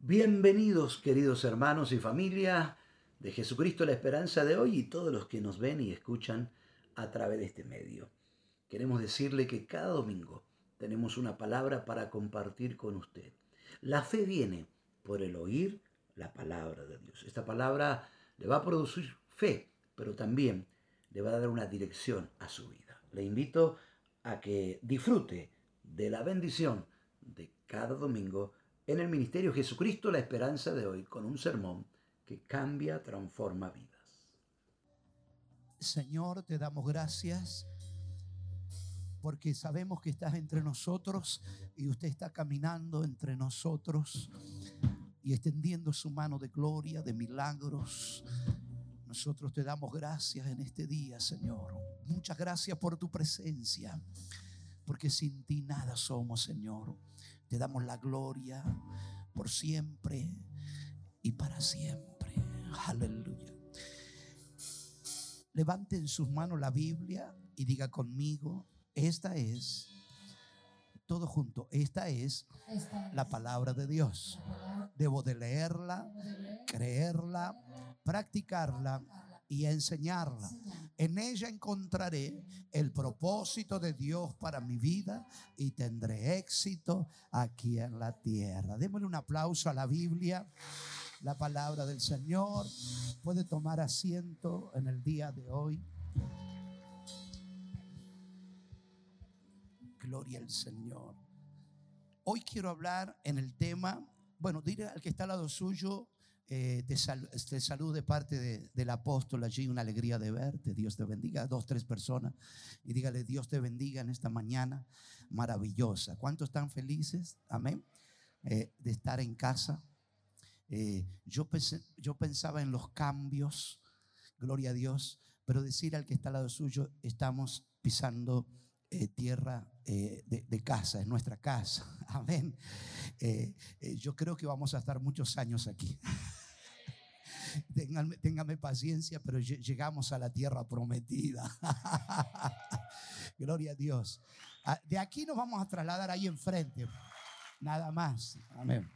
Bienvenidos queridos hermanos y familia de Jesucristo la esperanza de hoy y todos los que nos ven y escuchan a través de este medio. Queremos decirle que cada domingo tenemos una palabra para compartir con usted. La fe viene por el oír la palabra de Dios. Esta palabra le va a producir fe, pero también le va a dar una dirección a su vida. Le invito a que disfrute de la bendición de cada domingo en el Ministerio Jesucristo la Esperanza de hoy con un sermón que cambia, transforma vidas. Señor, te damos gracias porque sabemos que estás entre nosotros y usted está caminando entre nosotros y extendiendo su mano de gloria, de milagros. Nosotros te damos gracias en este día, Señor. Muchas gracias por tu presencia, porque sin ti nada somos, Señor. Te damos la gloria por siempre y para siempre. Aleluya. Levanten sus manos la Biblia y diga conmigo, esta es, todo junto, esta es la palabra de Dios. Debo de leerla, creerla, practicarla y enseñarla. En ella encontraré el propósito de Dios para mi vida y tendré éxito aquí en la tierra. Démosle un aplauso a la Biblia, la palabra del Señor. Puede tomar asiento en el día de hoy. Gloria al Señor. Hoy quiero hablar en el tema, bueno, dile al que está al lado suyo, eh, te, salud de parte del apóstol allí, una alegría de verte, Dios te bendiga, dos, tres personas, y dígale, Dios te bendiga en esta mañana maravillosa. ¿Cuántos están felices? Amén. Eh, de estar en casa. Eh, yo, yo pensaba en los cambios, gloria a Dios, pero decir al que está al lado suyo, estamos pisando tierra de, casa, en nuestra casa. Amén. yo creo que vamos a estar muchos años aquí. Ténganme, paciencia, pero llegamos a la tierra prometida. Gloria a Dios. Ah, de aquí nos vamos a trasladar ahí enfrente. Nada más. Amén.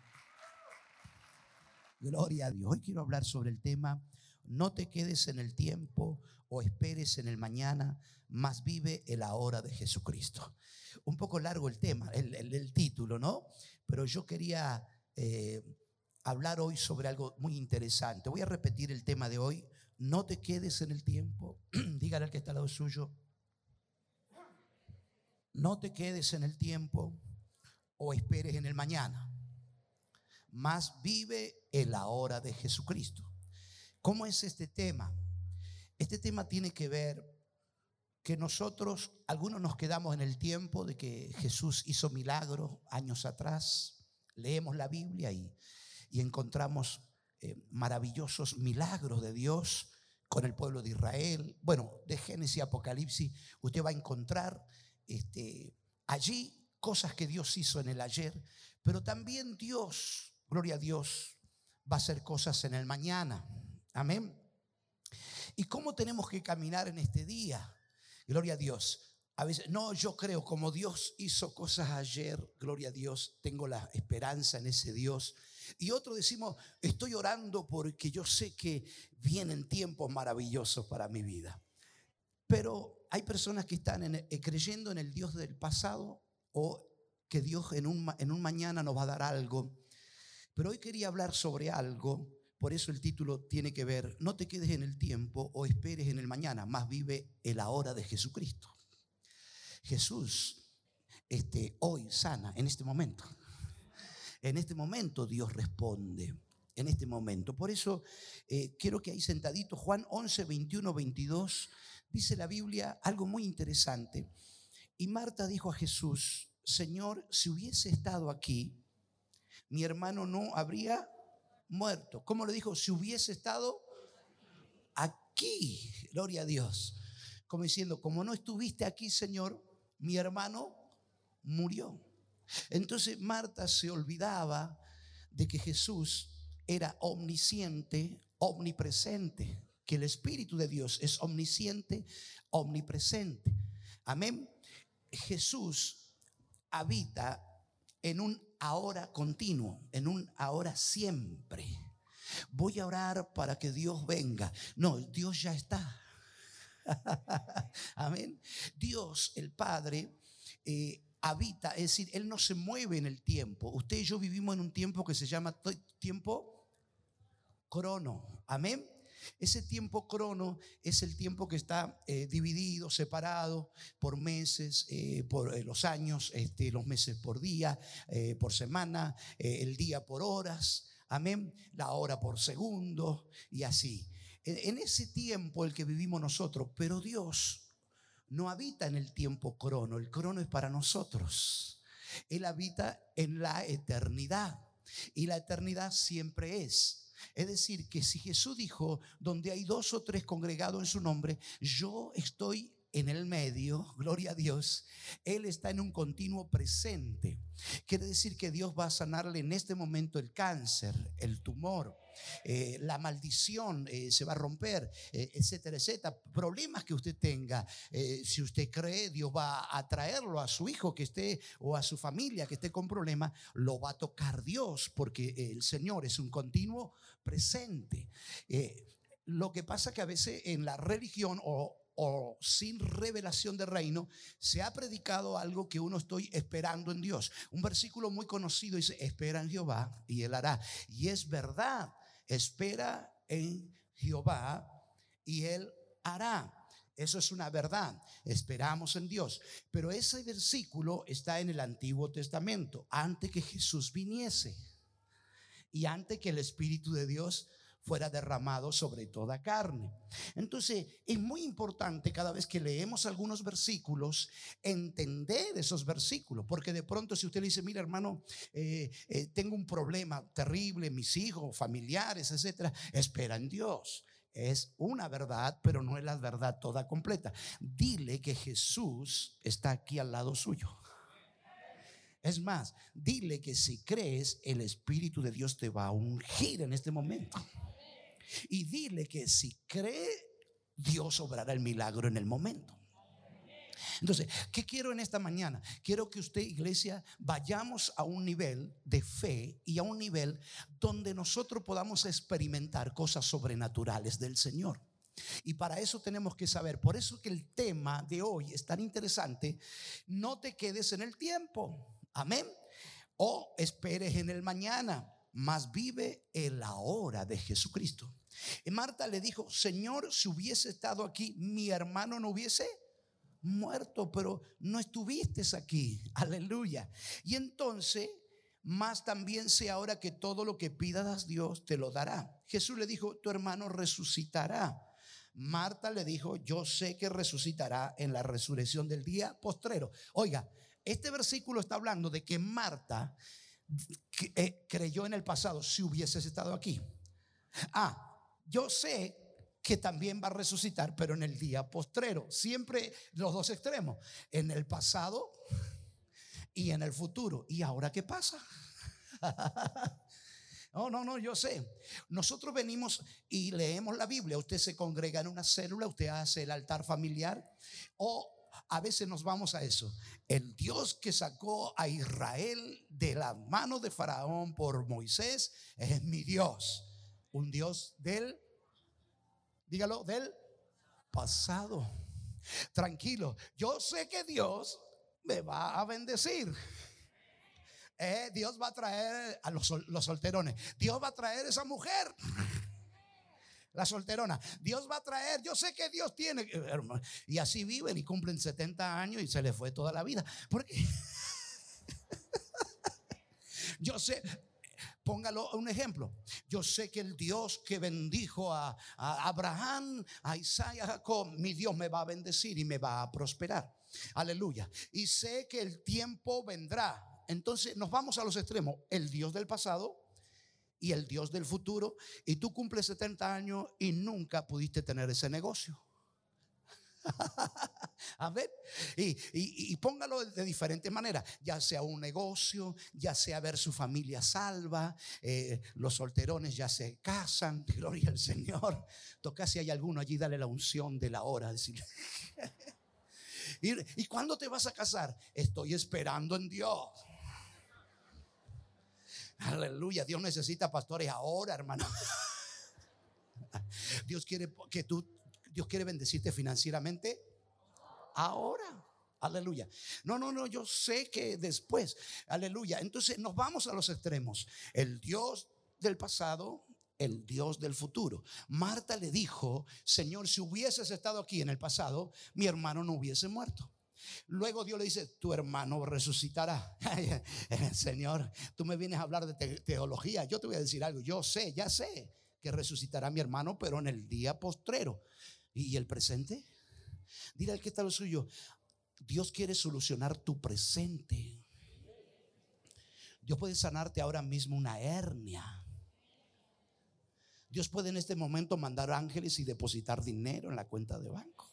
Gloria a Dios. Hoy quiero hablar sobre el tema, no te quedes en el tiempo o esperes en el mañana, más vive el ahora de Jesucristo. Un poco largo el tema, el, título, ¿no? Pero yo quería eh, hablar hoy sobre algo muy interesante. Voy a repetir el tema de hoy. No te quedes en el tiempo. Dígale al que está al lado suyo. No te quedes en el tiempo o esperes en el mañana. Más vive en la hora de Jesucristo. ¿Cómo es este tema? Este tema tiene que ver que nosotros, algunos nos quedamos en el tiempo de que Jesús hizo milagros años atrás. Leemos la Biblia y y encontramos eh, maravillosos milagros de Dios con el pueblo de Israel. Bueno, de Génesis y Apocalipsis, usted va a encontrar este, allí cosas que Dios hizo en el ayer, pero también Dios, gloria a Dios, va a hacer cosas en el mañana. Amén. ¿Y cómo tenemos que caminar en este día? Gloria a Dios. A veces, no, yo creo, como Dios hizo cosas ayer, gloria a Dios, tengo la esperanza en ese Dios y otro decimos, estoy orando porque yo sé que vienen tiempos maravillosos para mi vida. Pero hay personas que están eh, creyendo en el Dios del pasado o que Dios en un, en un mañana nos va a dar algo. Pero hoy quería hablar sobre algo, por eso el título tiene que ver, no te quedes en el tiempo o esperes en el mañana, más vive el ahora de Jesucristo. Jesús este, hoy sana en este momento. En este momento Dios responde. En este momento. Por eso eh, quiero que ahí sentadito, Juan 11, 21, 22, dice la Biblia algo muy interesante. Y Marta dijo a Jesús, Señor, si hubiese estado aquí, mi hermano no habría muerto. ¿Cómo le dijo? Si hubiese estado aquí, gloria a Dios. Como diciendo, como no estuviste aquí, Señor, mi hermano murió. Entonces Marta se olvidaba de que Jesús era omnisciente, omnipresente, que el Espíritu de Dios es omnisciente, omnipresente. Amén. Jesús habita en un ahora continuo, en un ahora siempre. Voy a orar para que Dios venga. No, Dios ya está. Amén. Dios, el Padre, eh, habita, es decir, Él no se mueve en el tiempo. Usted y yo vivimos en un tiempo que se llama tiempo crono. Amén. Ese tiempo crono es el tiempo que está eh, dividido, separado por meses, eh, por eh, los años, este, los meses por día, por semana, el día por horas, amén, la hora por segundo y así. En, en ese tiempo el que vivimos nosotros, pero Dios no habita en el tiempo crono, el crono es para nosotros. Él habita en la eternidad y la eternidad siempre es. Es decir, que si Jesús dijo, donde hay dos o tres congregados en su nombre, yo estoy en el medio, gloria a Dios, Él está en un continuo presente. Quiere decir que Dios va a sanarle en este momento el cáncer, el tumor, eh, la maldición eh, se va a romper, eh, etcétera, etcétera. Problemas que usted tenga, si usted cree, Dios va a traerlo a su hijo que esté o a su familia que esté con problemas, lo va a tocar Dios porque el Señor es un continuo presente. lo que pasa que a veces en la religión o o sin revelación de reino, se ha predicado algo que uno estoy esperando en Dios. Un versículo muy conocido dice, espera en Jehová y él hará. Y es verdad, espera en Jehová y Él hará. Eso es una verdad. Esperamos en Dios. Pero ese versículo está en el Antiguo Testamento, antes que Jesús viniese y antes que el Espíritu de Dios fuera derramado sobre toda carne. Entonces, es muy importante cada vez que leemos algunos versículos, entender esos versículos, porque de pronto si usted le dice, mira hermano, eh, eh, tengo un problema terrible, mis hijos, familiares, etcétera, espera en Dios. Es una verdad, pero no es la verdad toda completa. Dile que Jesús está aquí al lado suyo. Es más, dile que si crees, el Espíritu de Dios te va a ungir en este momento. Y dile que si cree, Dios obrará el milagro en el momento. Entonces, ¿qué quiero en esta mañana? Quiero que usted, iglesia, vayamos a un nivel de fe y a un nivel donde nosotros podamos experimentar cosas sobrenaturales del Señor. Y para eso tenemos que saber, por eso que el tema de hoy es tan interesante, no te quedes en el tiempo, amén, o esperes en el mañana, más vive en la hora de Jesucristo. Marta le dijo, Señor, si hubiese estado aquí, mi hermano no hubiese muerto, pero no estuviste aquí. Aleluya. Y entonces, más también sé ahora que todo lo que pidas Dios te lo dará. Jesús le dijo, tu hermano resucitará. Marta le dijo, yo sé que resucitará en la resurrección del día postrero. Oiga, este versículo está hablando de que Marta eh, creyó en el pasado si hubieses estado aquí. Ah, yo sé que también va a resucitar, pero en el día postrero. Siempre los dos extremos, en el pasado y en el futuro. ¿Y ahora qué pasa? No, no, no, yo sé. Nosotros venimos y leemos la Biblia. Usted se congrega en una célula, usted hace el altar familiar o a veces nos vamos a eso. El Dios que sacó a Israel de la mano de Faraón por Moisés es mi Dios un Dios del, dígalo, del pasado. Tranquilo, yo sé que Dios me va a bendecir. Eh, Dios va a traer a los, los solterones. Dios va a traer esa mujer la solterona. Dios va a traer, yo sé que Dios tiene. Y así viven y cumplen 70 años y se les fue toda la vida. Porque yo sé, Póngalo un ejemplo. Yo sé que el Dios que bendijo a, Abraham, a Isaac, a Jacob, mi Dios me va a bendecir y me va a prosperar. Aleluya. Y sé que el tiempo vendrá. Entonces nos vamos a los extremos. El Dios del pasado y el Dios del futuro. Y tú cumples 70 años y nunca pudiste tener ese negocio. A ver, y, póngalo de diferente manera, ya sea un negocio, ya sea ver su familia salva, eh, los solterones ya se casan, gloria al Señor. Toca si hay alguno allí, dale la unción de la hora. Decirle. ¿Y, ¿Y cuándo te vas a casar? Estoy esperando en Dios. Aleluya. Dios necesita pastores ahora, hermano. Dios quiere que tú, Dios quiere bendecirte financieramente ahora. Aleluya. No, no, no, yo sé que después. Aleluya. Entonces nos vamos a los extremos. El Dios del pasado, el Dios del futuro. Marta le dijo, Señor, si hubieses estado aquí en el pasado, mi hermano no hubiese muerto. Luego Dios le dice, tu hermano resucitará. Señor, tú me vienes a hablar de teología. Yo te voy a decir algo. Yo sé, ya sé que resucitará mi hermano, pero en el día postrero. ¿Y el presente? Dile al que está lo suyo, Dios quiere solucionar tu presente. Dios puede sanarte ahora mismo una hernia. Dios puede en este momento mandar ángeles y depositar dinero en la cuenta de banco.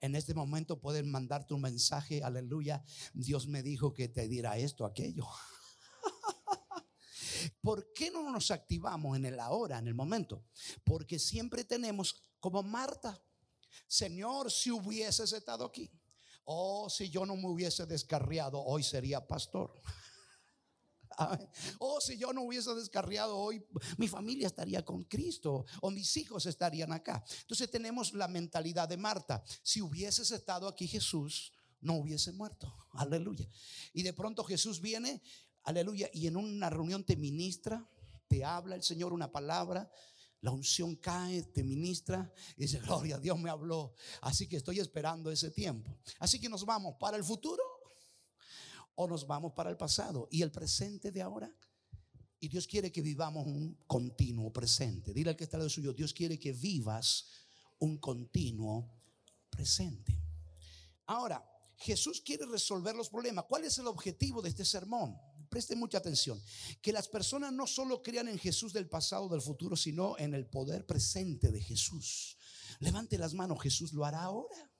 En este momento pueden mandarte un mensaje, aleluya. Dios me dijo que te dirá esto, aquello. ¿Por qué no nos activamos en el ahora, en el momento? Porque siempre tenemos como Marta, Señor, si hubieses estado aquí, oh, si yo no me hubiese descarriado, hoy sería pastor. O oh, si yo no hubiese descarriado hoy, mi familia estaría con Cristo o mis hijos estarían acá. Entonces tenemos la mentalidad de Marta. Si hubieses estado aquí Jesús, no hubiese muerto. Aleluya. Y de pronto Jesús viene Aleluya. Y en una reunión te ministra, te habla el Señor una palabra. La unción cae, te ministra y dice, gloria, Dios me habló. Así que estoy esperando ese tiempo. Así que nos vamos para el futuro o nos vamos para el pasado y el presente de ahora. Y Dios quiere que vivamos un continuo presente. Dile al que está al suyo, Dios quiere que vivas un continuo presente. Ahora, Jesús quiere resolver los problemas. ¿Cuál es el objetivo de este sermón? Preste mucha atención. Que las personas no solo crean en Jesús del pasado, del futuro, sino en el poder presente de Jesús. Levante las manos, Jesús lo hará ahora.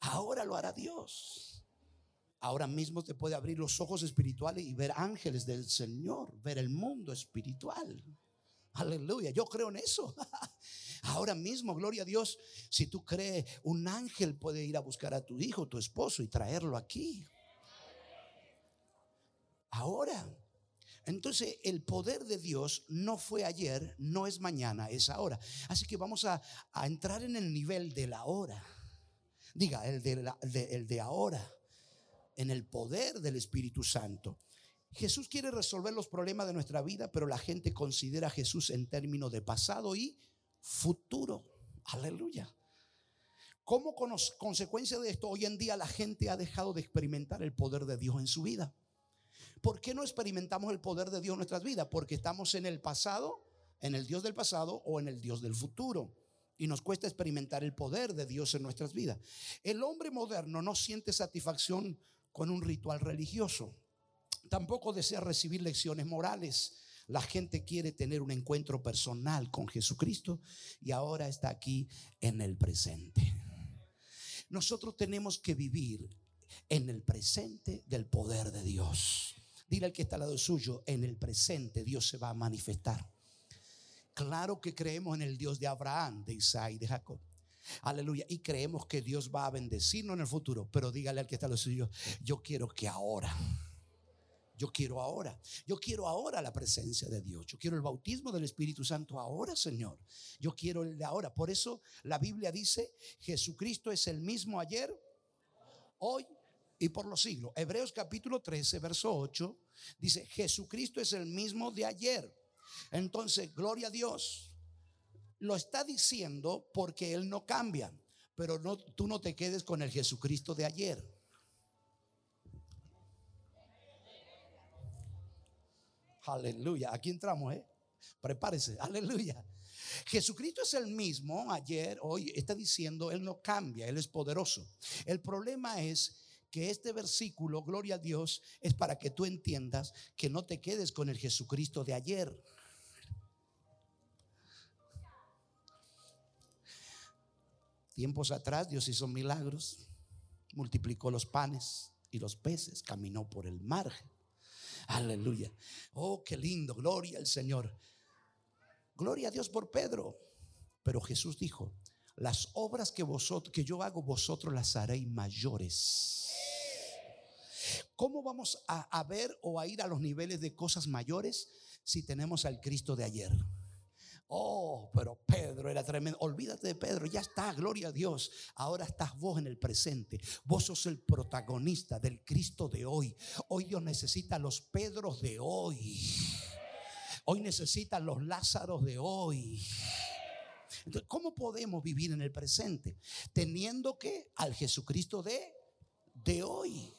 Ahora lo hará Dios. Ahora mismo te puede abrir los ojos espirituales y ver ángeles del Señor, ver el mundo espiritual. Aleluya, yo creo en eso. Ahora mismo, gloria a Dios, si tú crees, un ángel puede ir a buscar a tu hijo, tu esposo y traerlo aquí ahora. Entonces el poder de Dios no fue ayer, no es mañana, es ahora. Así que vamos a, entrar en el nivel de la hora. Diga, el de, el de ahora, en el poder del Espíritu Santo. Jesús quiere resolver los problemas de nuestra vida, pero la gente considera a Jesús en términos de pasado y futuro. Aleluya. Como consecuencia de esto, hoy en día la gente ha dejado de experimentar el poder de Dios en su vida. ¿Por qué no experimentamos el poder de Dios en nuestras vidas? Porque estamos en el pasado, en el Dios del pasado o en el Dios del futuro. Y nos cuesta experimentar el poder de Dios en nuestras vidas. El hombre moderno no siente satisfacción con un ritual religioso. Tampoco desea recibir lecciones morales. La gente quiere tener un encuentro personal con Jesucristo y ahora está aquí en el presente. Nosotros tenemos que vivir en el presente del poder de Dios. Dile al que está al lado suyo, en el presente Dios se va a manifestar. Claro que creemos en el Dios de Abraham, de Isaac y de Jacob. Aleluya. Y creemos que Dios va a bendecirnos en el futuro. Pero dígale al que está al lado suyo, yo quiero que ahora. Yo quiero ahora. Yo quiero ahora la presencia de Dios. Yo quiero el bautismo del Espíritu Santo ahora, Señor. Yo quiero el de ahora. Por eso la Biblia dice, Jesucristo es el mismo ayer, hoy y por los siglos. Hebreos capítulo 13, verso 8, dice, Jesucristo es el mismo de ayer. Entonces, gloria a Dios. Lo está diciendo porque Él no cambia, pero no, tú no te quedes con el Jesucristo de ayer. Aleluya. Aquí entramos, ¿eh? Prepárese. Aleluya. Jesucristo es el mismo ayer, hoy. Está diciendo, Él no cambia, Él es poderoso. El problema es que este versículo, gloria a Dios, es para que tú entiendas que no te quedes con el Jesucristo de ayer. Tiempos atrás Dios hizo milagros, multiplicó los panes y los peces, caminó por el mar. Aleluya. Oh, qué lindo, gloria al Señor. Gloria a Dios por Pedro. Pero Jesús dijo, las obras que que yo hago vosotros las haréis mayores ¿Cómo vamos a, a ver o a ir a los niveles de cosas mayores si tenemos al Cristo de ayer? Oh, pero Pedro era tremendo. Olvídate de Pedro, ya está, gloria a Dios. Ahora estás vos en el presente. Vos sos el protagonista del Cristo de hoy. Hoy Dios necesita a los Pedros de hoy. Hoy necesita los Lázaros de hoy. Entonces, ¿cómo podemos vivir en el presente? Teniendo que al Jesucristo de, de hoy.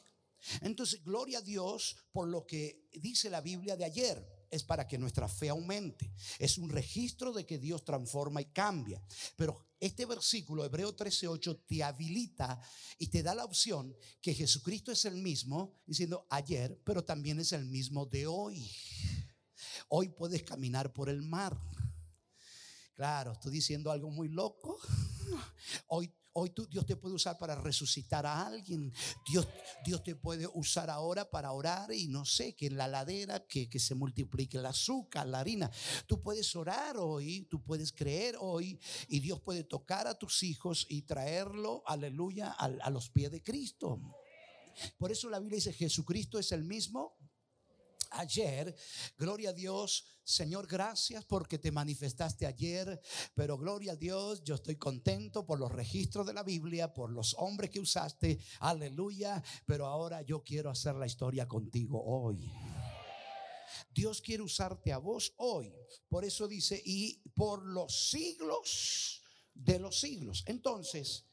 Entonces, gloria a Dios por lo que dice la Biblia de ayer es para que nuestra fe aumente. Es un registro de que Dios transforma y cambia. Pero este versículo, Hebreo 13:8, te habilita y te da la opción que Jesucristo es el mismo, diciendo ayer, pero también es el mismo de hoy. Hoy puedes caminar por el mar. Claro, estoy diciendo algo muy loco. Hoy Hoy tú, Dios te puede usar para resucitar a alguien. Dios, Dios te puede usar ahora para orar y no sé, que en la ladera, que, que se multiplique el azúcar, la harina. Tú puedes orar hoy, tú puedes creer hoy y Dios puede tocar a tus hijos y traerlo, aleluya, a, a los pies de Cristo. Por eso la Biblia dice, Jesucristo es el mismo ayer. Gloria a Dios, Señor, gracias porque te manifestaste ayer, pero gloria a Dios, yo estoy contento por los registros de la Biblia, por los hombres que usaste, aleluya, pero ahora yo quiero hacer la historia contigo hoy. Dios quiere usarte a vos hoy. Por eso dice, y por los siglos de los siglos. Entonces,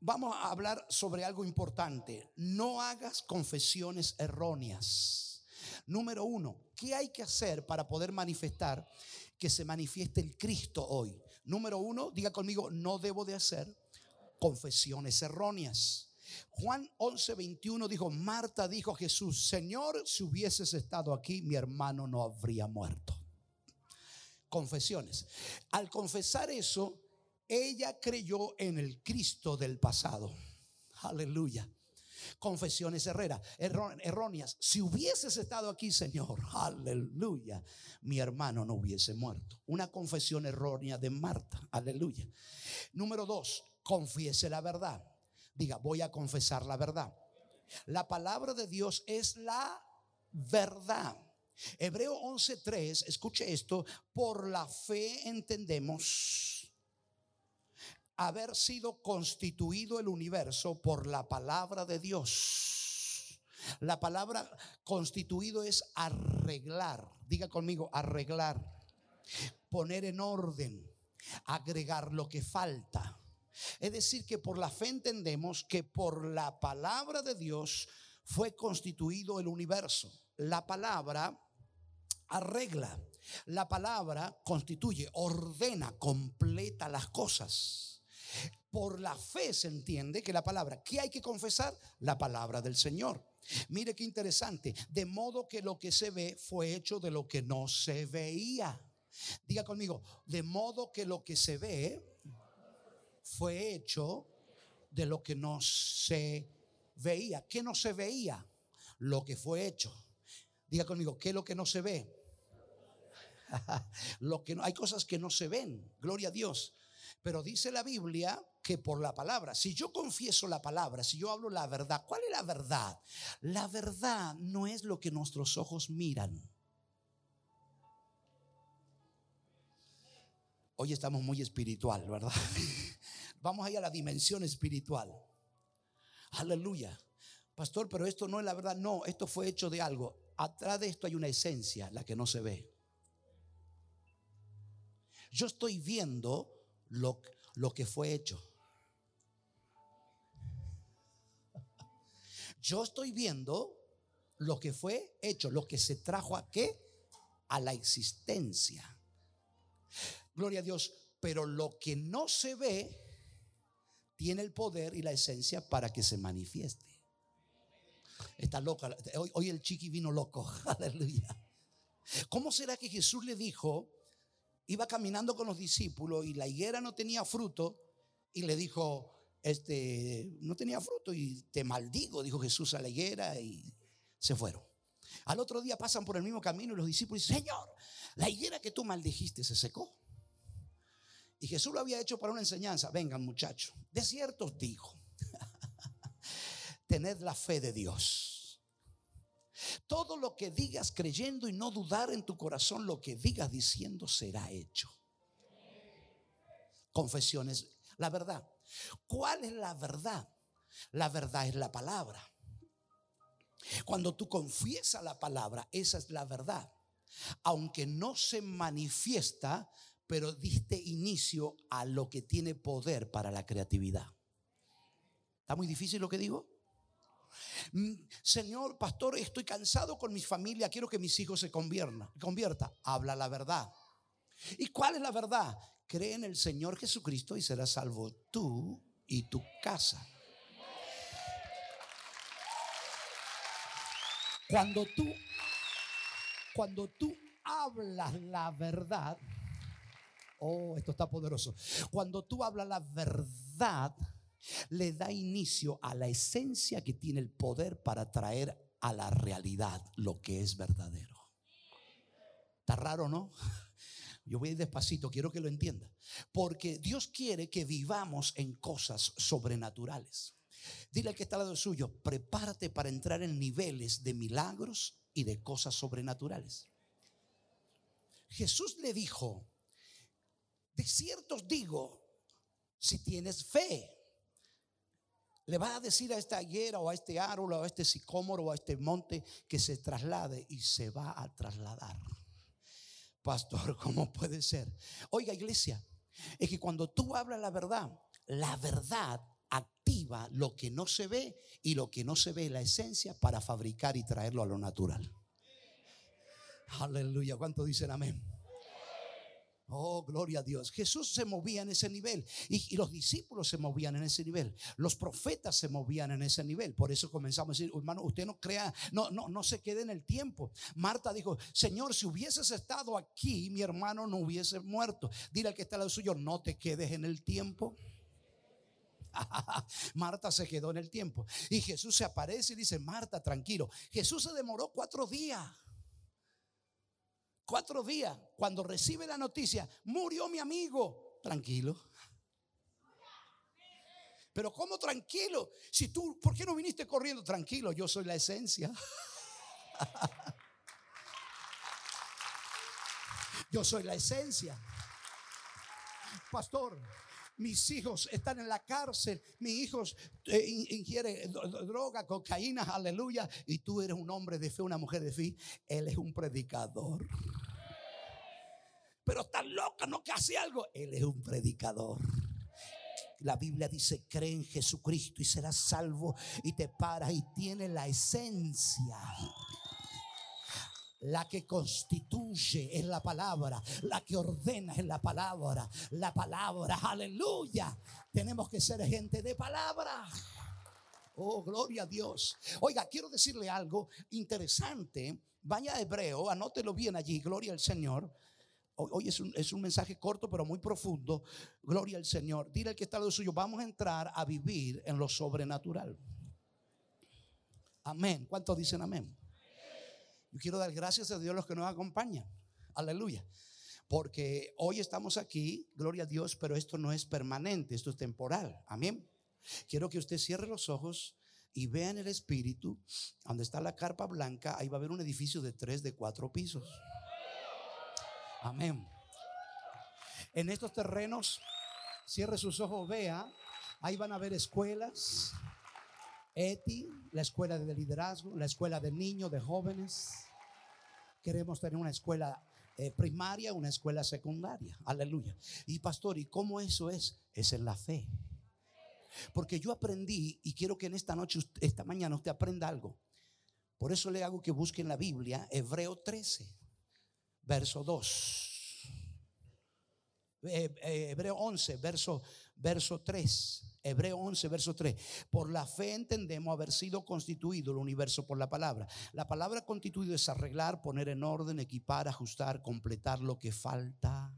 vamos a hablar sobre algo importante. No hagas confesiones erróneas. Número uno, ¿qué hay que hacer para poder manifestar que se manifieste el Cristo hoy? Número uno, diga conmigo, no debo de hacer confesiones erróneas. Juan 11, 21 dijo, Marta dijo Jesús, Señor, si hubieses estado aquí, mi hermano no habría muerto. Confesiones. Al confesar eso, ella creyó en el Cristo del pasado. Aleluya. Confesiones herrera, erróneas. Si hubieses estado aquí, Señor, aleluya, mi hermano no hubiese muerto. Una confesión errónea de Marta, aleluya. Número dos, confiese la verdad. Diga, voy a confesar la verdad. La palabra de Dios es la verdad. Hebreo 11:3, escuche esto, por la fe entendemos haber sido constituido el universo por la palabra de Dios. La palabra constituido es arreglar. Diga conmigo, arreglar. Poner en orden. Agregar lo que falta. Es decir, que por la fe entendemos que por la palabra de Dios fue constituido el universo. La palabra arregla. La palabra constituye, ordena, completa las cosas. Por la fe se entiende que la palabra, ¿qué hay que confesar? La palabra del Señor. Mire qué interesante. De modo que lo que se ve fue hecho de lo que no se veía. Diga conmigo, de modo que lo que se ve fue hecho de lo que no se veía. ¿Qué no se veía? Lo que fue hecho. Diga conmigo, ¿qué es lo que no se ve? lo que no, hay cosas que no se ven. Gloria a Dios. Pero dice la Biblia que por la palabra, si yo confieso la palabra, si yo hablo la verdad, ¿cuál es la verdad? La verdad no es lo que nuestros ojos miran. Hoy estamos muy espiritual, ¿verdad? Vamos ahí a la dimensión espiritual. Aleluya. Pastor, pero esto no es la verdad. No, esto fue hecho de algo. Atrás de esto hay una esencia, la que no se ve. Yo estoy viendo lo, lo que fue hecho. Yo estoy viendo lo que fue hecho, lo que se trajo a qué? A la existencia. Gloria a Dios. Pero lo que no se ve tiene el poder y la esencia para que se manifieste. Está loca. Hoy, hoy el chiqui vino loco. Aleluya. ¿Cómo será que Jesús le dijo iba caminando con los discípulos y la higuera no tenía fruto y le dijo, este, no tenía fruto y te maldigo, dijo Jesús a la higuera y se fueron. Al otro día pasan por el mismo camino y los discípulos dicen, Señor, la higuera que tú maldijiste se secó. Y Jesús lo había hecho para una enseñanza. Vengan muchachos, de cierto os digo, tened la fe de Dios. Todo lo que digas creyendo y no dudar en tu corazón, lo que digas diciendo será hecho. Confesiones, la verdad. ¿Cuál es la verdad? La verdad es la palabra. Cuando tú confiesas la palabra, esa es la verdad. Aunque no se manifiesta, pero diste inicio a lo que tiene poder para la creatividad. ¿Está muy difícil lo que digo? Mm, Señor, pastor, estoy cansado con mi familia, quiero que mis hijos se conviertan. Convierta, habla la verdad. ¿Y cuál es la verdad? Cree en el Señor Jesucristo y serás salvo tú y tu casa. Cuando tú, cuando tú hablas la verdad, oh, esto está poderoso. Cuando tú hablas la verdad, le da inicio a la esencia que tiene el poder para traer a la realidad lo que es verdadero. Está raro, ¿no? Yo voy despacito, quiero que lo entienda. Porque Dios quiere que vivamos en cosas sobrenaturales. Dile al que está al lado suyo, prepárate para entrar en niveles de milagros y de cosas sobrenaturales. Jesús le dijo, de cierto os digo, si tienes fe, le vas a decir a esta higuera o a este árbol o a este sicómoro o a este monte que se traslade y se va a trasladar. Pastor, ¿cómo puede ser? Oiga, iglesia, es que cuando tú hablas la verdad, la verdad activa lo que no se ve y lo que no se ve la esencia para fabricar y traerlo a lo natural. Aleluya, ¿cuánto dicen amén? Oh, gloria a Dios. Jesús se movía en ese nivel y, los discípulos se movían en ese nivel. Los profetas se movían en ese nivel. Por eso comenzamos a decir, hermano, usted no crea, no, no, no se quede en el tiempo. Marta dijo, Señor, si hubieses estado aquí, mi hermano no hubiese muerto. Dile al que está al lado suyo, no te quedes en el tiempo. Marta se quedó en el tiempo. Y Jesús se aparece y dice, Marta, tranquilo. Jesús se demoró cuatro días. Cuatro días. Cuando recibe la noticia, murió mi amigo. Tranquilo. Pero ¿cómo tranquilo? Si tú, ¿por qué no viniste corriendo? Tranquilo, yo soy la esencia. Yo soy la esencia. Pastor, mis hijos están en la cárcel, mis hijos eh, ingieren droga, cocaína, aleluya, y tú eres un hombre de fe, una mujer de fe, él es un predicador. Pero está loca, no que hace algo, él es un predicador. La Biblia dice, cree en Jesucristo y serás salvo y te paras y tiene la esencia la que constituye es la palabra. La que ordena es la palabra. La palabra, aleluya. Tenemos que ser gente de palabra. Oh, gloria a Dios. Oiga, quiero decirle algo interesante. Vaya a Hebreo, anótelo bien allí, gloria al Señor. Hoy es un, es un mensaje corto, pero muy profundo. Gloria al Señor. Dile al que está al lado suyo, vamos a entrar a vivir en lo sobrenatural. Amén. ¿Cuántos dicen amén? Yo quiero dar gracias a Dios a los que nos acompañan. Aleluya. Porque hoy estamos aquí, gloria a Dios, pero esto no es permanente, esto es temporal. Amén. Quiero que usted cierre los ojos y vea en el espíritu, donde está la carpa blanca, ahí va a haber un edificio de tres, de cuatro pisos. Amén. En estos terrenos, cierre sus ojos, vea, ahí van a haber escuelas, ETI, la escuela de liderazgo, la escuela de niños, de jóvenes. Queremos tener una escuela eh, primaria, una escuela secundaria. Aleluya. Y pastor, ¿y cómo eso es? Es en la fe. Porque yo aprendí y quiero que en esta noche, esta mañana usted aprenda algo. Por eso le hago que busque en la Biblia Hebreo 13, verso 2. Eh, eh, Hebreo 11, verso, verso 3. Hebreo 11, verso 3. Por la fe entendemos haber sido constituido el universo por la palabra. La palabra constituido es arreglar, poner en orden, equipar, ajustar, completar lo que falta.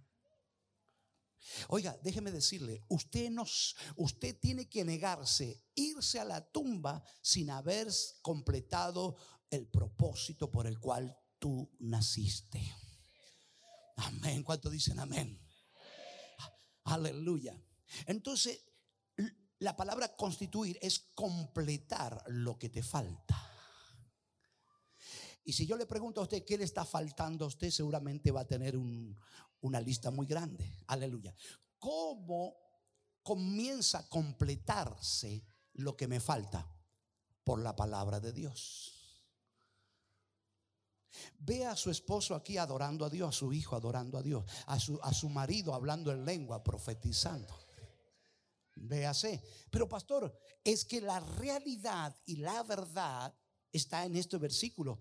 Oiga, déjeme decirle, usted nos, usted tiene que negarse, irse a la tumba sin haber completado el propósito por el cual tú naciste. Amén. ¿Cuánto dicen amén? Aleluya. Entonces, La palabra constituir es completar lo que te falta. Y si yo le pregunto a usted qué le está faltando a usted, seguramente va a tener una lista muy grande. Aleluya. ¿Cómo comienza a completarse lo que me falta? Por la palabra de Dios. Ve a su esposo aquí adorando a Dios, a su hijo adorando a Dios, a su, a su marido hablando en lengua, profetizando. Véase. Pero pastor, es que la realidad y la verdad está en este versículo.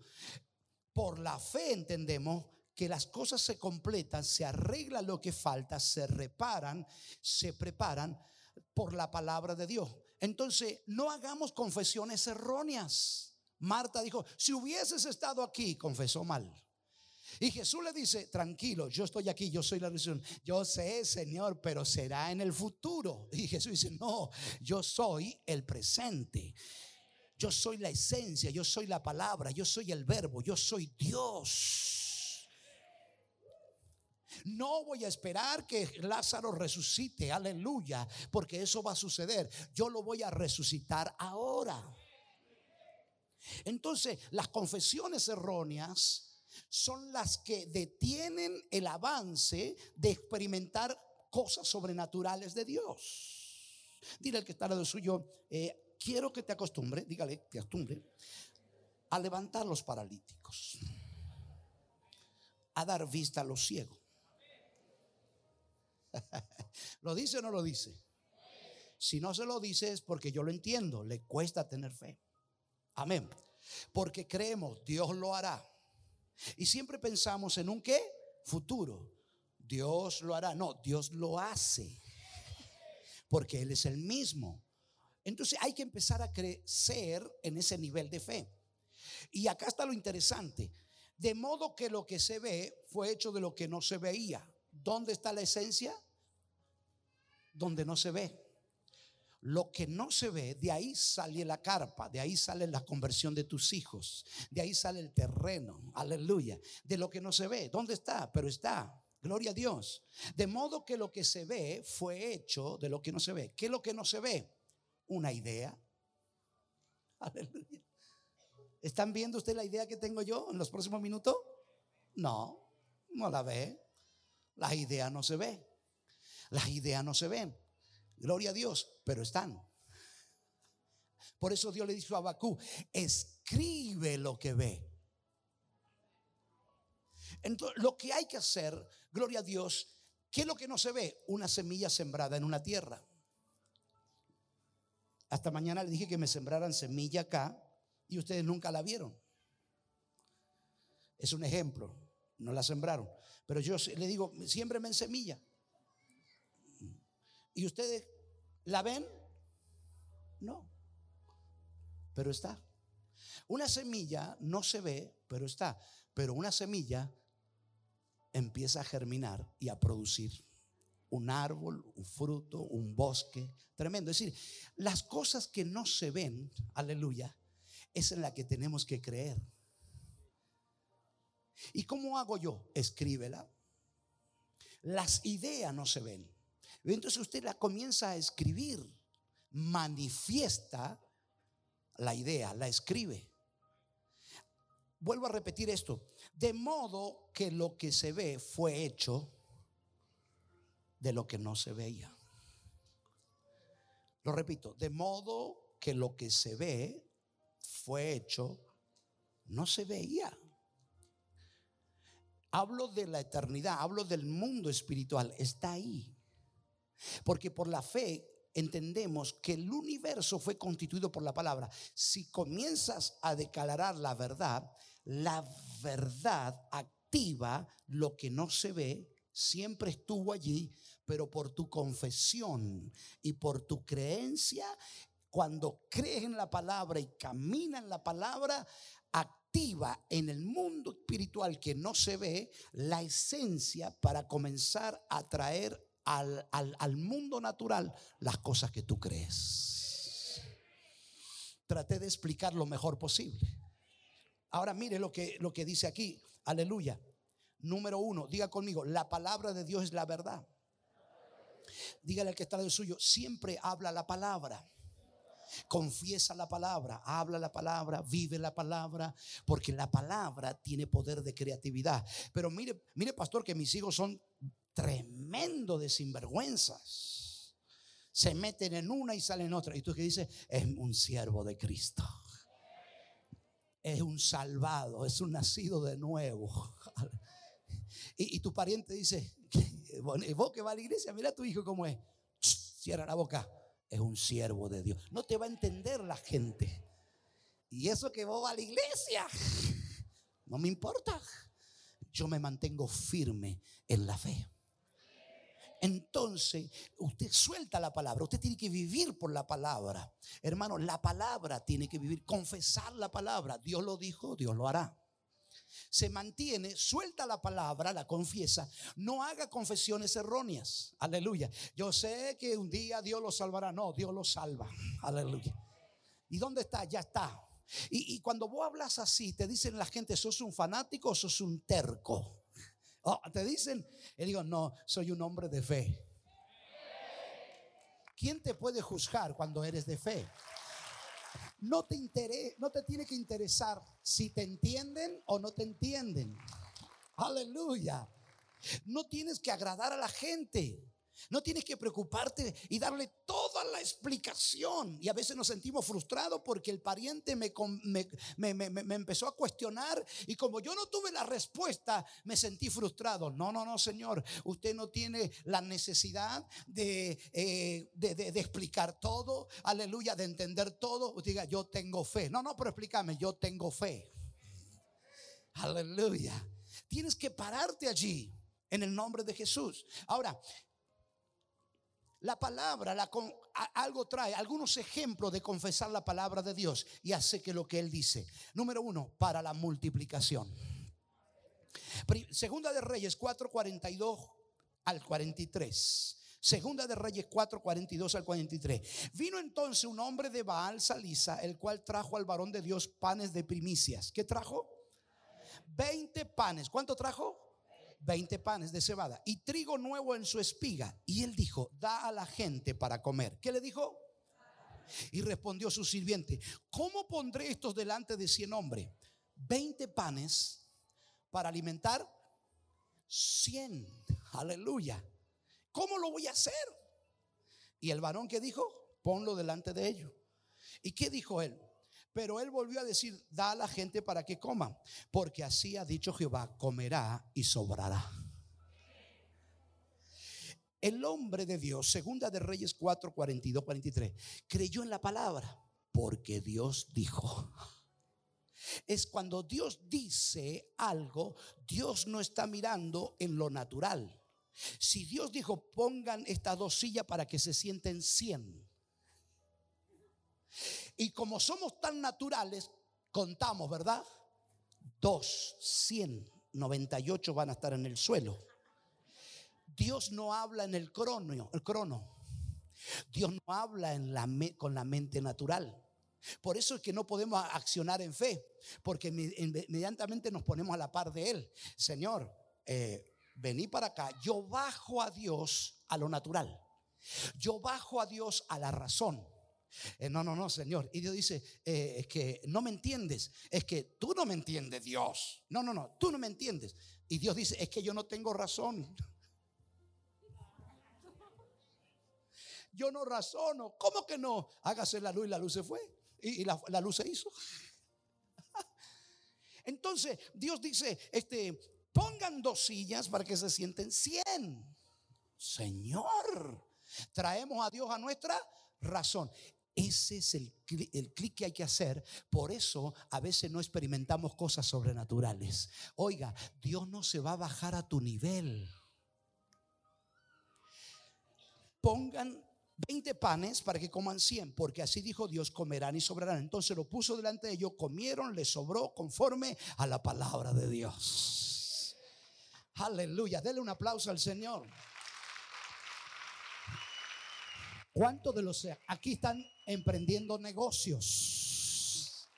Por la fe entendemos que las cosas se completan, se arregla lo que falta, se reparan, se preparan por la palabra de Dios. Entonces, no hagamos confesiones erróneas. Marta dijo, si hubieses estado aquí, confesó mal. Y Jesús le dice, tranquilo, yo estoy aquí, yo soy la resurrección. Yo sé, Señor, pero será en el futuro. Y Jesús dice, no, yo soy el presente. Yo soy la esencia, yo soy la palabra, yo soy el verbo, yo soy Dios. No voy a esperar que Lázaro resucite, aleluya, porque eso va a suceder. Yo lo voy a resucitar ahora. Entonces, las confesiones erróneas son las que detienen el avance de experimentar cosas sobrenaturales de Dios. Dile al que está al lado suyo, eh, quiero que te acostumbre, dígale, te acostumbre a levantar los paralíticos, a dar vista a los ciegos. ¿Lo dice o no lo dice? Si no se lo dice es porque yo lo entiendo, le cuesta tener fe. Amén. Porque creemos, Dios lo hará. Y siempre pensamos en un qué? Futuro. Dios lo hará. No, Dios lo hace. Porque Él es el mismo. Entonces hay que empezar a crecer en ese nivel de fe. Y acá está lo interesante. De modo que lo que se ve fue hecho de lo que no se veía. ¿Dónde está la esencia? Donde no se ve. Lo que no se ve, de ahí sale la carpa, de ahí sale la conversión de tus hijos, de ahí sale el terreno, aleluya. De lo que no se ve, ¿dónde está? Pero está. Gloria a Dios. De modo que lo que se ve fue hecho de lo que no se ve. ¿Qué es lo que no se ve? una idea. Aleluya. ¿Están viendo usted la idea que tengo yo en los próximos minutos? No, no la ve. Las ideas no se ven. Las ideas no se ven. Gloria a Dios, pero están. Por eso Dios le dijo a Bakú, escribe lo que ve. Entonces, lo que hay que hacer, gloria a Dios, ¿qué es lo que no se ve? Una semilla sembrada en una tierra. Hasta mañana le dije que me sembraran semilla acá y ustedes nunca la vieron. Es un ejemplo, no la sembraron. Pero yo le digo, siémbreme en semilla. ¿Y ustedes la ven? No. Pero está. Una semilla no se ve, pero está. Pero una semilla empieza a germinar y a producir un árbol, un fruto, un bosque, tremendo. Es decir, las cosas que no se ven, aleluya, es en la que tenemos que creer. ¿Y cómo hago yo? Escríbela. Las ideas no se ven. Entonces usted la comienza a escribir, manifiesta la idea, la escribe. Vuelvo a repetir esto. De modo que lo que se ve fue hecho de lo que no se veía. Lo repito, de modo que lo que se ve fue hecho, no se veía. Hablo de la eternidad, hablo del mundo espiritual, está ahí. Porque por la fe entendemos que el universo fue constituido por la palabra. Si comienzas a declarar la verdad, la verdad activa lo que no se ve, siempre estuvo allí, pero por tu confesión y por tu creencia, cuando crees en la palabra y camina en la palabra, activa en el mundo espiritual que no se ve la esencia para comenzar a traer al, al, mundo natural las cosas que tú crees. Traté de explicar lo mejor posible. Ahora mire lo que, lo que dice aquí. Aleluya. Número uno, diga conmigo, la palabra de Dios es la verdad. Dígale al que está del suyo, siempre habla la palabra. Confiesa la palabra, habla la palabra, vive la palabra, porque la palabra tiene poder de creatividad. Pero mire, mire pastor, que mis hijos son tremendo de sinvergüenzas. Se meten en una y salen en otra. Y tú que dices, es un siervo de Cristo. Es un salvado, es un nacido de nuevo. Y, tu pariente dice, vos que va a la iglesia, mira a tu hijo cómo es. Cierra la boca. Es un siervo de Dios. No te va a entender la gente. Y eso que vos a la iglesia, no me importa. Yo me mantengo firme en la fe entonces usted suelta la palabra. Usted tiene que vivir por la palabra. Hermano, la palabra tiene que vivir, confesar la palabra. Dios lo dijo, Dios lo hará. Se mantiene, suelta la palabra, la confiesa, no haga confesiones erróneas. Aleluya. Yo sé que un día Dios lo salvará. No, Dios lo salva. Aleluya. ¿Y dónde está? Ya está. Y, cuando vos hablas así, te dicen la gente, sos un fanático o sos un terco. Oh, te dicen, y digo, no, soy un hombre de fe. ¿Quién te puede juzgar cuando eres de fe? No te, interesa, no te tiene que interesar si te entienden o no te entienden. Aleluya. No tienes que agradar a la gente. No tienes que preocuparte y darle la explicación. Y a veces nos sentimos frustrados porque el pariente me, me, empezó a cuestionar y como yo no tuve la respuesta, me sentí frustrado. No, no, no, Señor. Usted no tiene la necesidad de, eh, de, explicar todo. Aleluya, de entender todo. Diga, yo tengo fe. No, no, pero explícame, yo tengo fe. Aleluya. Tienes que pararte allí en el nombre de Jesús. Ahora, la palabra, la, algo trae, algunos ejemplos de confesar la palabra de Dios y hace que lo que Él dice. Número uno, para la multiplicación. Segunda de Reyes 4:42 al 43. Segunda de Reyes 4:42 al 43. Vino entonces un hombre de Baal Salisa, el cual trajo al varón de Dios panes de primicias. ¿Qué trajo? 20 panes. ¿Cuánto trajo? 20 panes de cebada y trigo nuevo en su espiga. Y él dijo, da a la gente para comer. ¿Qué le dijo? Y respondió su sirviente, ¿cómo pondré estos delante de 100 hombres? 20 panes para alimentar 100. Aleluya. ¿Cómo lo voy a hacer? Y el varón que dijo, ponlo delante de ellos. ¿Y qué dijo él? Pero él volvió a decir, da a la gente para que coma, porque así ha dicho Jehová, comerá y sobrará. El hombre de Dios, segunda de Reyes 4, 42, 43, creyó en la palabra, porque Dios dijo. Es cuando Dios dice algo, Dios no está mirando en lo natural. Si Dios dijo, pongan estas dos sillas para que se sienten 100 y como somos tan naturales, contamos, ¿verdad? Dos, cien, noventa y ocho van a estar en el suelo. Dios no habla en el crono, el crono. Dios no habla en la, con la mente natural. Por eso es que no podemos accionar en fe, porque inmediatamente nos ponemos a la par de Él. Señor, eh, vení para acá. Yo bajo a Dios a lo natural. Yo bajo a Dios a la razón. Eh, no, no, no, Señor. Y Dios dice, eh, es que no me entiendes, es que tú no me entiendes, Dios. No, no, no, tú no me entiendes. Y Dios dice, es que yo no tengo razón. Yo no razono. ¿Cómo que no? Hágase la luz y la luz se fue. Y, la, la, luz se hizo. Entonces, Dios dice, este, pongan dos sillas para que se sienten cien. Señor, traemos a Dios a nuestra razón. Ese es el, clic que hay que hacer. Por eso a veces no experimentamos cosas sobrenaturales. Oiga, Dios no se va a bajar a tu nivel. Pongan 20 panes para que coman 100, porque así dijo Dios, comerán y sobrarán. Entonces lo puso delante de ellos, comieron, les sobró conforme a la palabra de Dios. Aleluya, denle un aplauso al Señor. ¿Cuántos de los aquí están emprendiendo negocios?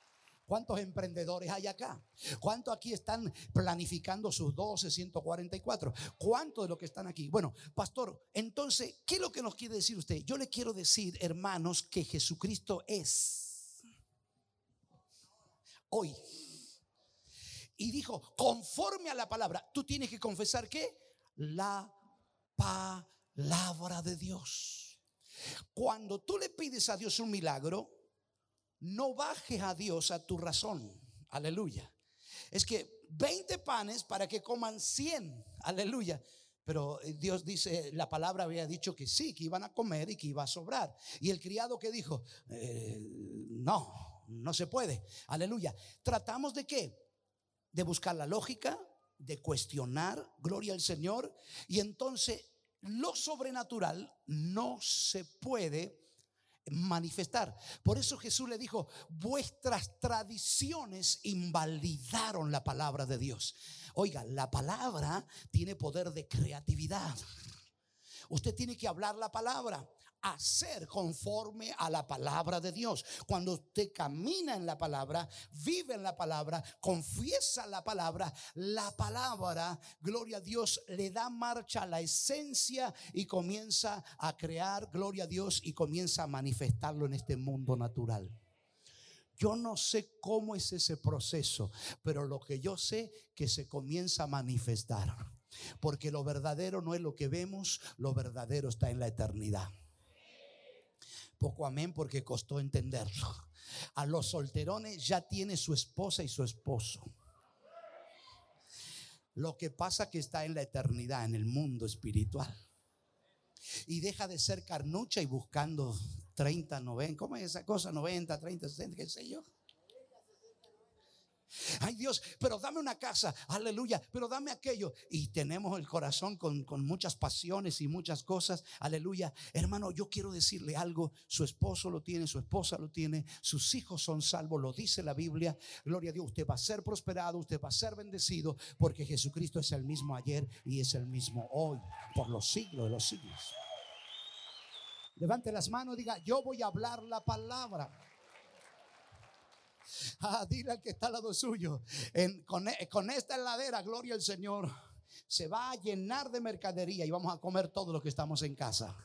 ¿Cuántos emprendedores hay acá? ¿Cuántos aquí están planificando sus 12, 144? ¿Cuántos de los que están aquí? Bueno, pastor, entonces, ¿qué es lo que nos quiere decir usted? Yo le quiero decir, hermanos, que Jesucristo es hoy. Y dijo, conforme a la palabra, tú tienes que confesar que la palabra de Dios. Cuando tú le pides a Dios un milagro, no bajes a Dios a tu razón. Aleluya. Es que 20 panes para que coman 100. Aleluya. Pero eh, Dios dice, la palabra había dicho que sí, que iban a comer y que iba a sobrar. Y el criado que dijo, eh, no, no se puede. Aleluya. Tratamos de qué? De buscar la lógica, de cuestionar, gloria al Señor. Y entonces lo sobrenatural no se puede manifestar. Por eso Jesús le dijo, vuestras tradiciones invalidaron la palabra de Dios. Oiga, la palabra tiene poder de creatividad. Usted tiene que hablar la palabra hacer conforme a la palabra de Dios. Cuando usted camina en la palabra, vive en la palabra, confiesa la palabra, la palabra, gloria a Dios, le da marcha a la esencia y comienza a crear, gloria a Dios, y comienza a manifestarlo en este mundo natural. Yo no sé cómo es ese proceso, pero lo que yo sé que se comienza a manifestar. Porque lo verdadero no es lo que vemos, lo verdadero está en la eternidad poco amén porque costó entenderlo. A los solterones ya tiene su esposa y su esposo. Lo que pasa que está en la eternidad, en el mundo espiritual. Y deja de ser carnucha y buscando 30, 90, ¿cómo es esa cosa? 90, 30, 60, qué sé yo. Ay Dios, pero dame una casa, aleluya, pero dame aquello. Y tenemos el corazón con, muchas pasiones y muchas cosas, aleluya. Hermano, yo quiero decirle algo, su esposo lo tiene, su esposa lo tiene, sus hijos son salvos, lo dice la Biblia. Gloria a Dios, usted va a ser prosperado, usted va a ser bendecido, porque Jesucristo es el mismo ayer y es el mismo hoy, por los siglos de los siglos. Levante las manos, diga, yo voy a hablar la palabra. Ah, dile al que está al lado suyo. con, con esta heladera, gloria al Señor, se va a llenar de mercadería y vamos a comer todo lo que estamos en casa.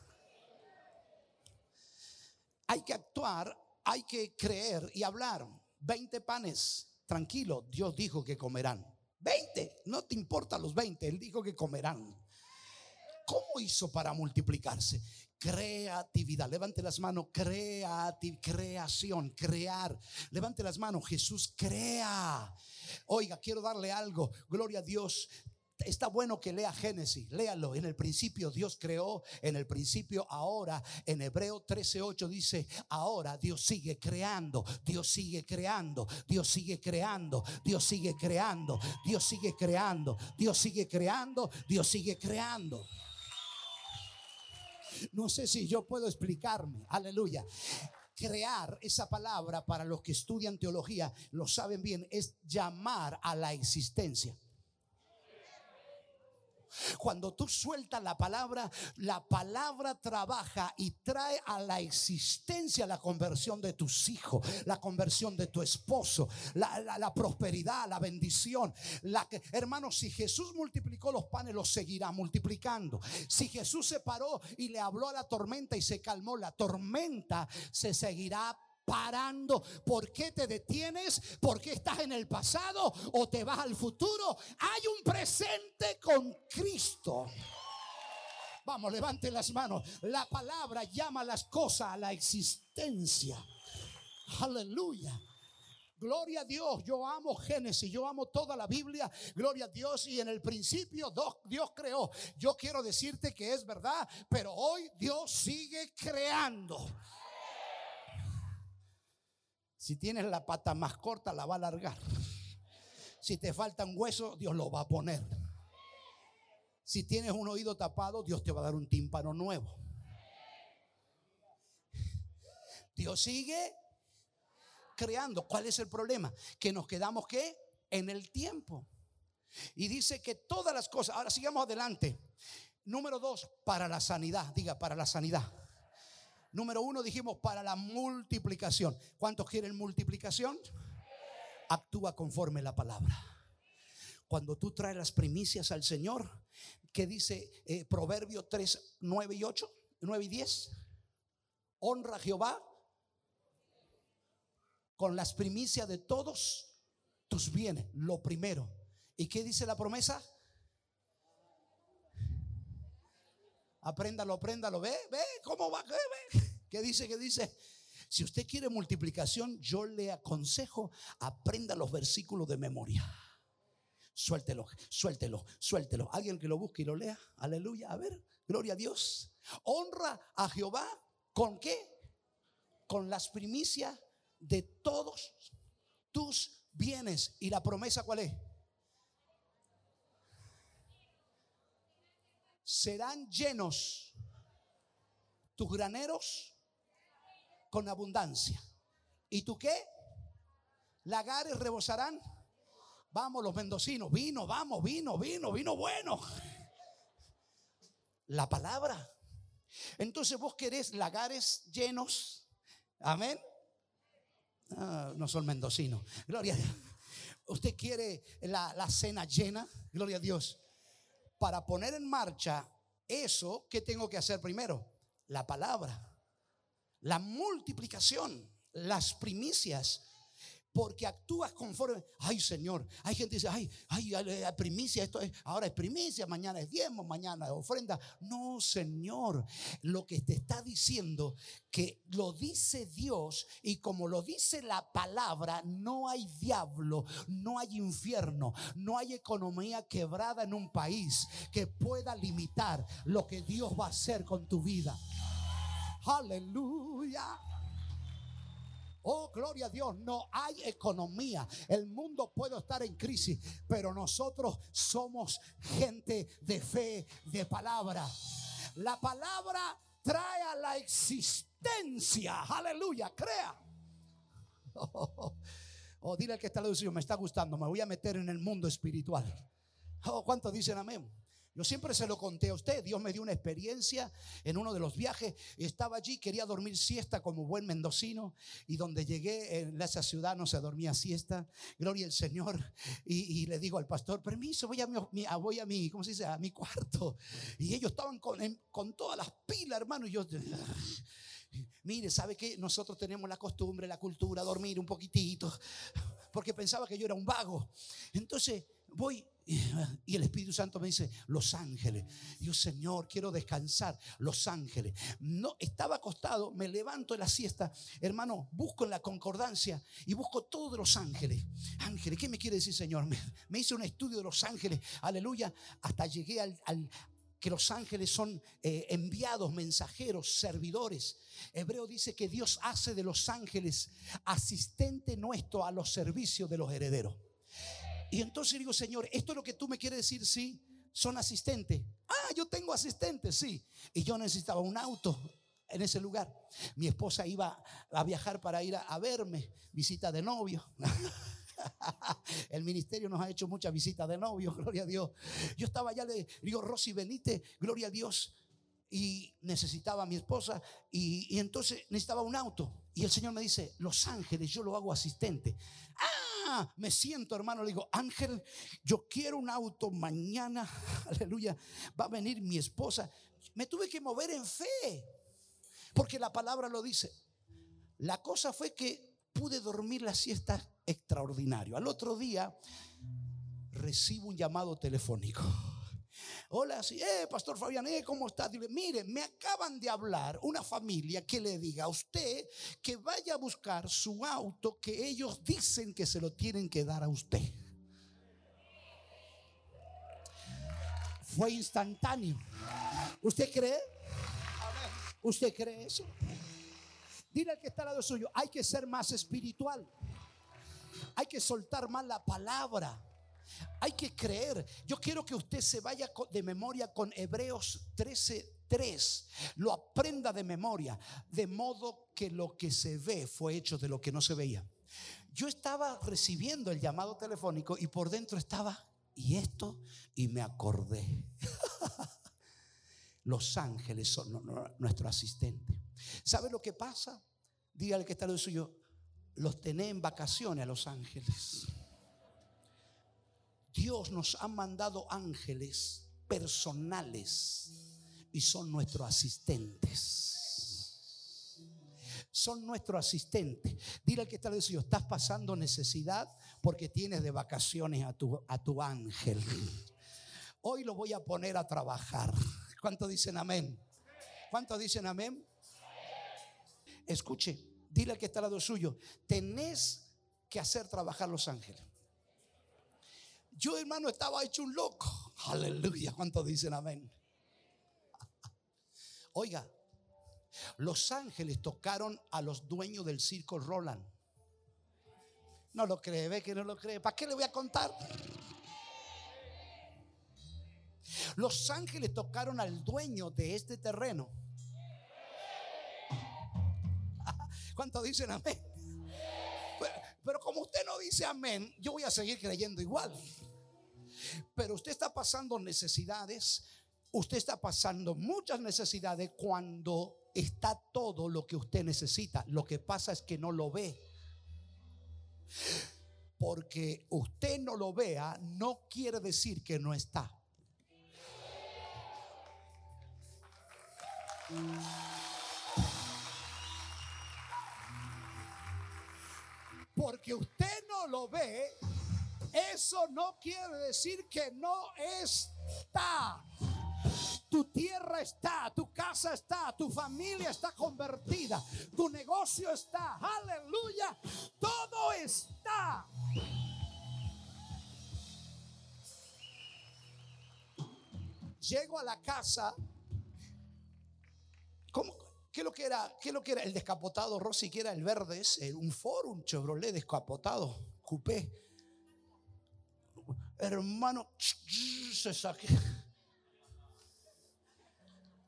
Hay que actuar, hay que creer y hablar. 20 panes, tranquilo, Dios dijo que comerán. 20, no te importa los 20, Él dijo que comerán. ¿Cómo hizo para multiplicarse? creatividad. Levante las manos, creación, crear. Levante las manos, Jesús crea. Oiga, quiero darle algo. Gloria a Dios. Está bueno que lea Génesis, léalo. En el principio Dios creó, en el principio ahora, en Hebreo 13:8 dice, ahora Dios sigue creando, Dios sigue creando, Dios sigue creando, Dios sigue creando, Dios sigue creando, Dios sigue creando, Dios sigue creando. No sé si yo puedo explicarme. Aleluya crear esa palabra para los que estudian teología, lo saben bien, es llamar a la existencia. Cuando tú sueltas la palabra, la palabra trabaja y trae a la existencia la conversión de tus hijos, la conversión de tu esposo, la, prosperidad, la bendición. La que, hermanos, si Jesús multiplicó los panes, los seguirá multiplicando. Si Jesús se paró y le habló a la tormenta y se calmó, la tormenta se seguirá parando. ¿Por qué te detienes? ¿Por qué estás en el pasado o te vas al futuro? Hay un presente con Cristo. Vamos, levante las manos. La palabra llama las cosas a la existencia. Aleluya. Gloria a Dios, yo amo Génesis, yo amo toda la Biblia, gloria a Dios y en el principio Dios creó. Yo quiero decirte que es verdad, pero hoy Dios sigue creando. Si tienes la pata más corta, la va a alargar. Si te falta un hueso, Dios lo va a poner. Si tienes un oído tapado, Dios te va a dar un tímpano nuevo. Dios sigue creando. ¿Cuál es el problema? Que nos quedamos que en el tiempo. Y dice que todas las cosas, ahora sigamos adelante. Número dos, para la sanidad. Diga, para la sanidad. Número uno dijimos para la multiplicación. ¿Cuántos quieren multiplicación? actúa conforme la palabra. Cuando tú traes las primicias al Señor, que dice eh, Proverbio 3, 9 y 8, 9 y 10, honra a Jehová con las primicias de todos tus bienes, lo primero. ¿Y qué dice la promesa? Apréndalo, apréndalo. Ve, ve, ¿cómo va? Ve, ¿Qué dice? ¿Qué dice? Si usted quiere multiplicación, yo le aconsejo, aprenda los versículos de memoria. Suéltelo, suéltelo, suéltelo. Alguien que lo busque y lo lea. Aleluya. A ver, gloria a Dios. Honra a Jehová con qué? Con las primicias de todos tus bienes. ¿Y la promesa cuál es? Serán llenos tus graneros con abundancia. ¿Y tú qué? Lagares rebosarán. Vamos los mendocinos, vino, vamos, vino, vino, vino bueno. La palabra. Entonces vos querés lagares llenos. Amén. Ah, no son mendocinos. Gloria a Dios. Usted quiere la, la cena llena. Gloria a Dios. Para poner en marcha eso, ¿qué tengo que hacer primero? La palabra la multiplicación, las primicias, porque actúas conforme. Ay, Señor, hay gente que dice, ay, ay, primicia, esto es, ahora es primicia, mañana es diezmo, mañana es ofrenda. No, Señor, lo que te está diciendo que lo dice Dios y como lo dice la palabra, no hay diablo, no hay infierno, no hay economía quebrada en un país que pueda limitar lo que Dios va a hacer con tu vida. Aleluya. Oh, gloria a Dios, no hay economía. El mundo puede estar en crisis, pero nosotros somos gente de fe, de palabra. La palabra trae a la existencia. Aleluya, crea. Oh, dile al que está al me está gustando, me voy a meter en el mundo espiritual. Oh, ¿cuántos dicen amén? Yo siempre se lo conté a usted. Dios me dio una experiencia en uno de los viajes. Estaba allí, quería dormir siesta como buen mendocino. Y donde llegué en esa ciudad no se dormía siesta. Gloria al Señor. Y, le digo al pastor, permiso, voy a mi, voy a mi, ¿cómo se dice? A mi cuarto. Y ellos estaban con, con todas las pilas, hermano. Y yo... Mire, ¿sabe qué? Nosotros tenemos la costumbre, la cultura, dormir un poquitito, porque pensaba que yo era un vago. Entonces voy y el Espíritu Santo me dice, Los Ángeles. Yo, Señor, quiero descansar. Los Ángeles. No, estaba acostado, me levanto en la siesta. Hermano, busco en la concordancia y busco todos los ángeles. Ángeles, ¿qué me quiere decir, Señor? Me, hice un estudio de los ángeles. Aleluya. Hasta llegué al, que los ángeles son eh, enviados, mensajeros, servidores. Hebreo dice que Dios hace de los ángeles asistente nuestro a los servicios de los herederos. Y entonces digo, Señor, ¿esto es lo que tú me quieres decir? Sí, son asistentes. Ah, yo tengo asistentes, sí. Y yo necesitaba un auto en ese lugar. Mi esposa iba a viajar para ir a, verme, visita de novio. El ministerio nos ha hecho muchas visitas de novio, gloria a Dios. Yo estaba allá, le digo, Rosy Benítez, gloria a Dios. Y necesitaba a mi esposa y, y entonces necesitaba un auto. Y el Señor me dice, Los Ángeles, yo lo hago asistente. Ah, me siento, hermano, le digo, Ángel, yo quiero un auto mañana, aleluya, va a venir mi esposa. Me tuve que mover en fe, porque la palabra lo dice. La cosa fue que pude dormir la siesta extraordinario. Al otro día recibo un llamado telefónico. Hola, sí, eh, Pastor Fabián, eh, ¿cómo está? Dile, mire, me acaban de hablar una familia que le diga a usted que vaya a buscar su auto que ellos dicen que se lo tienen que dar a usted. Fue instantáneo. ¿Usted cree? ¿Usted cree eso? Dile al que está al lado suyo, hay que ser más espiritual. Hay que soltar más la palabra. Hay que creer. Yo quiero que usted se vaya de memoria con Hebreos 13:3. Lo aprenda de memoria. De modo que lo que se ve fue hecho de lo que no se veía. Yo estaba recibiendo el llamado telefónico y por dentro estaba, y esto, y me acordé. Los ángeles son nuestro asistente. ¿Sabe lo que pasa? Dígale que está lo suyo. los tenés en vacaciones a los ángeles. Dios nos ha mandado ángeles personales y son nuestros asistentes. Son nuestros asistentes. Dile al que está diciendo, estás pasando necesidad porque tienes de vacaciones a tu, a tu ángel. Hoy lo voy a poner a trabajar. ¿Cuántos dicen amén? ¿Cuántos dicen amén? Escuche, dile al que está al lado suyo, tenés que hacer trabajar los ángeles. Yo, hermano, estaba hecho un loco. Aleluya. ¿Cuántos dicen amén? Oiga, los ángeles tocaron a los dueños del circo Roland. No lo cree, ve que no lo cree. ¿Para qué le voy a contar? Los ángeles tocaron al dueño de este terreno. ¿Cuántos dicen amén? Pero, pero, como usted no dice amén, yo voy a seguir creyendo igual. Pero usted está pasando necesidades, usted está pasando muchas necesidades cuando está todo lo que usted necesita. Lo que pasa es que no lo ve. Porque usted no lo vea no quiere decir que no está. Porque usted no lo ve, eso no quiere decir que no está. Tu tierra está, tu casa está, tu familia está convertida, tu negocio está, aleluya, todo está. Llego a la casa. ¿Qué lo que era? ¿Qué lo que era? El descapotado, Rosy, que era el verde ese, un Ford, un Chevrolet descapotado, coupé. Hermano, se saque.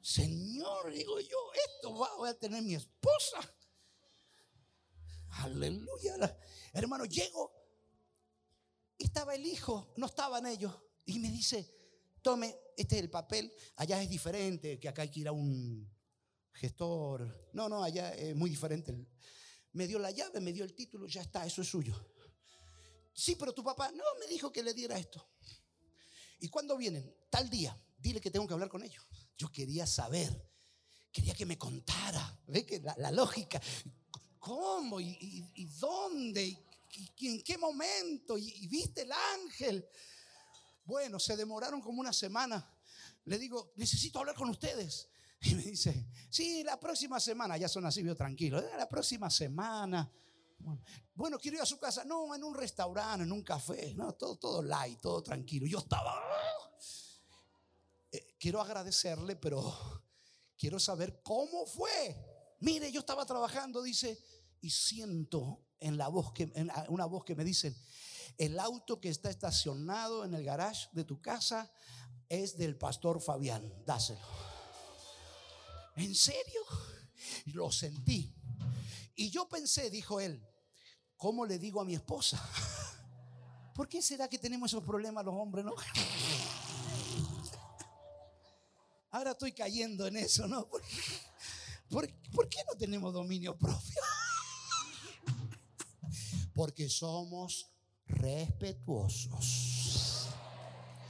Señor, digo yo, esto va, voy a tener mi esposa. Aleluya. Hermano, llego. Estaba el hijo, no estaban ellos. Y me dice, tome, este es el papel. Allá es diferente, que acá hay que ir a un gestor. No, no, allá es muy diferente. Me dio la llave, me dio el título, ya está, eso es suyo. Sí, pero tu papá no me dijo que le diera esto. ¿Y cuándo vienen? Tal día. Dile que tengo que hablar con ellos. Yo quería saber, quería que me contara, ¿ve que la, lógica? ¿Cómo? ¿Y, dónde? ¿Y, en qué momento? ¿Y viste el ángel? Bueno, se demoraron como una semana. Le digo, necesito hablar con ustedes. Y me dice, sí, la próxima semana, ya son así, vio tranquilo, eh, la próxima semana. Bueno, quiero ir a su casa. No, en un restaurante, en un café. No, todo, todo light, todo tranquilo. Yo estaba. Eh, quiero agradecerle, pero quiero saber cómo fue. Mire, yo estaba trabajando, dice, y siento en la voz que, una voz que me dice, el auto que está estacionado en el garage de tu casa es del pastor Fabián. Dáselo. ¿En serio? Lo sentí. Y yo pensé, dijo él, ¿cómo le digo a mi esposa? ¿Por qué será que tenemos esos problemas los hombres, no? Ahora estoy cayendo en eso, ¿no? ¿Por, qué no tenemos dominio propio? Porque somos respetuosos.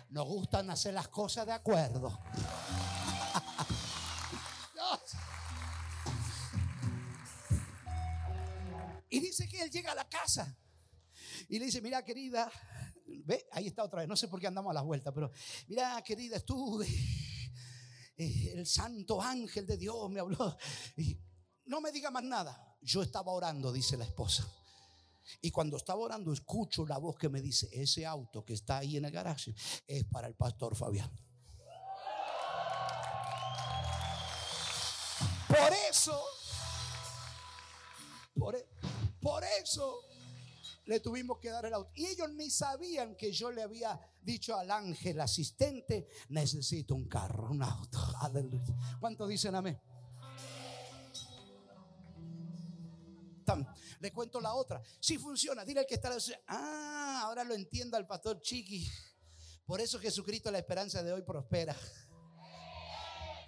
Nos gustan hacer las cosas de acuerdo. A la casa y le dice, mira querida, ve, ahí está otra vez, no sé por qué andamos a las vueltas, pero mira querida, estuve, eh, el santo ángel de Dios me habló. Y no me diga más nada, yo estaba orando, dice la esposa. Y cuando estaba orando, escucho la voz que me dice, ese auto que está ahí en el garaje es para el pastor Fabián. Por eso, por, e, por eso le tuvimos que dar el auto. Y ellos ni sabían que yo le había dicho al ángel asistente, necesito un carro, un auto. Aleluya. ¿Cuántos dicen amén? Le cuento la otra. Si funciona, dile al que está. Ah, ahora lo entiendo al pastor Chiqui. Por eso Jesucristo, la esperanza de hoy, prospera.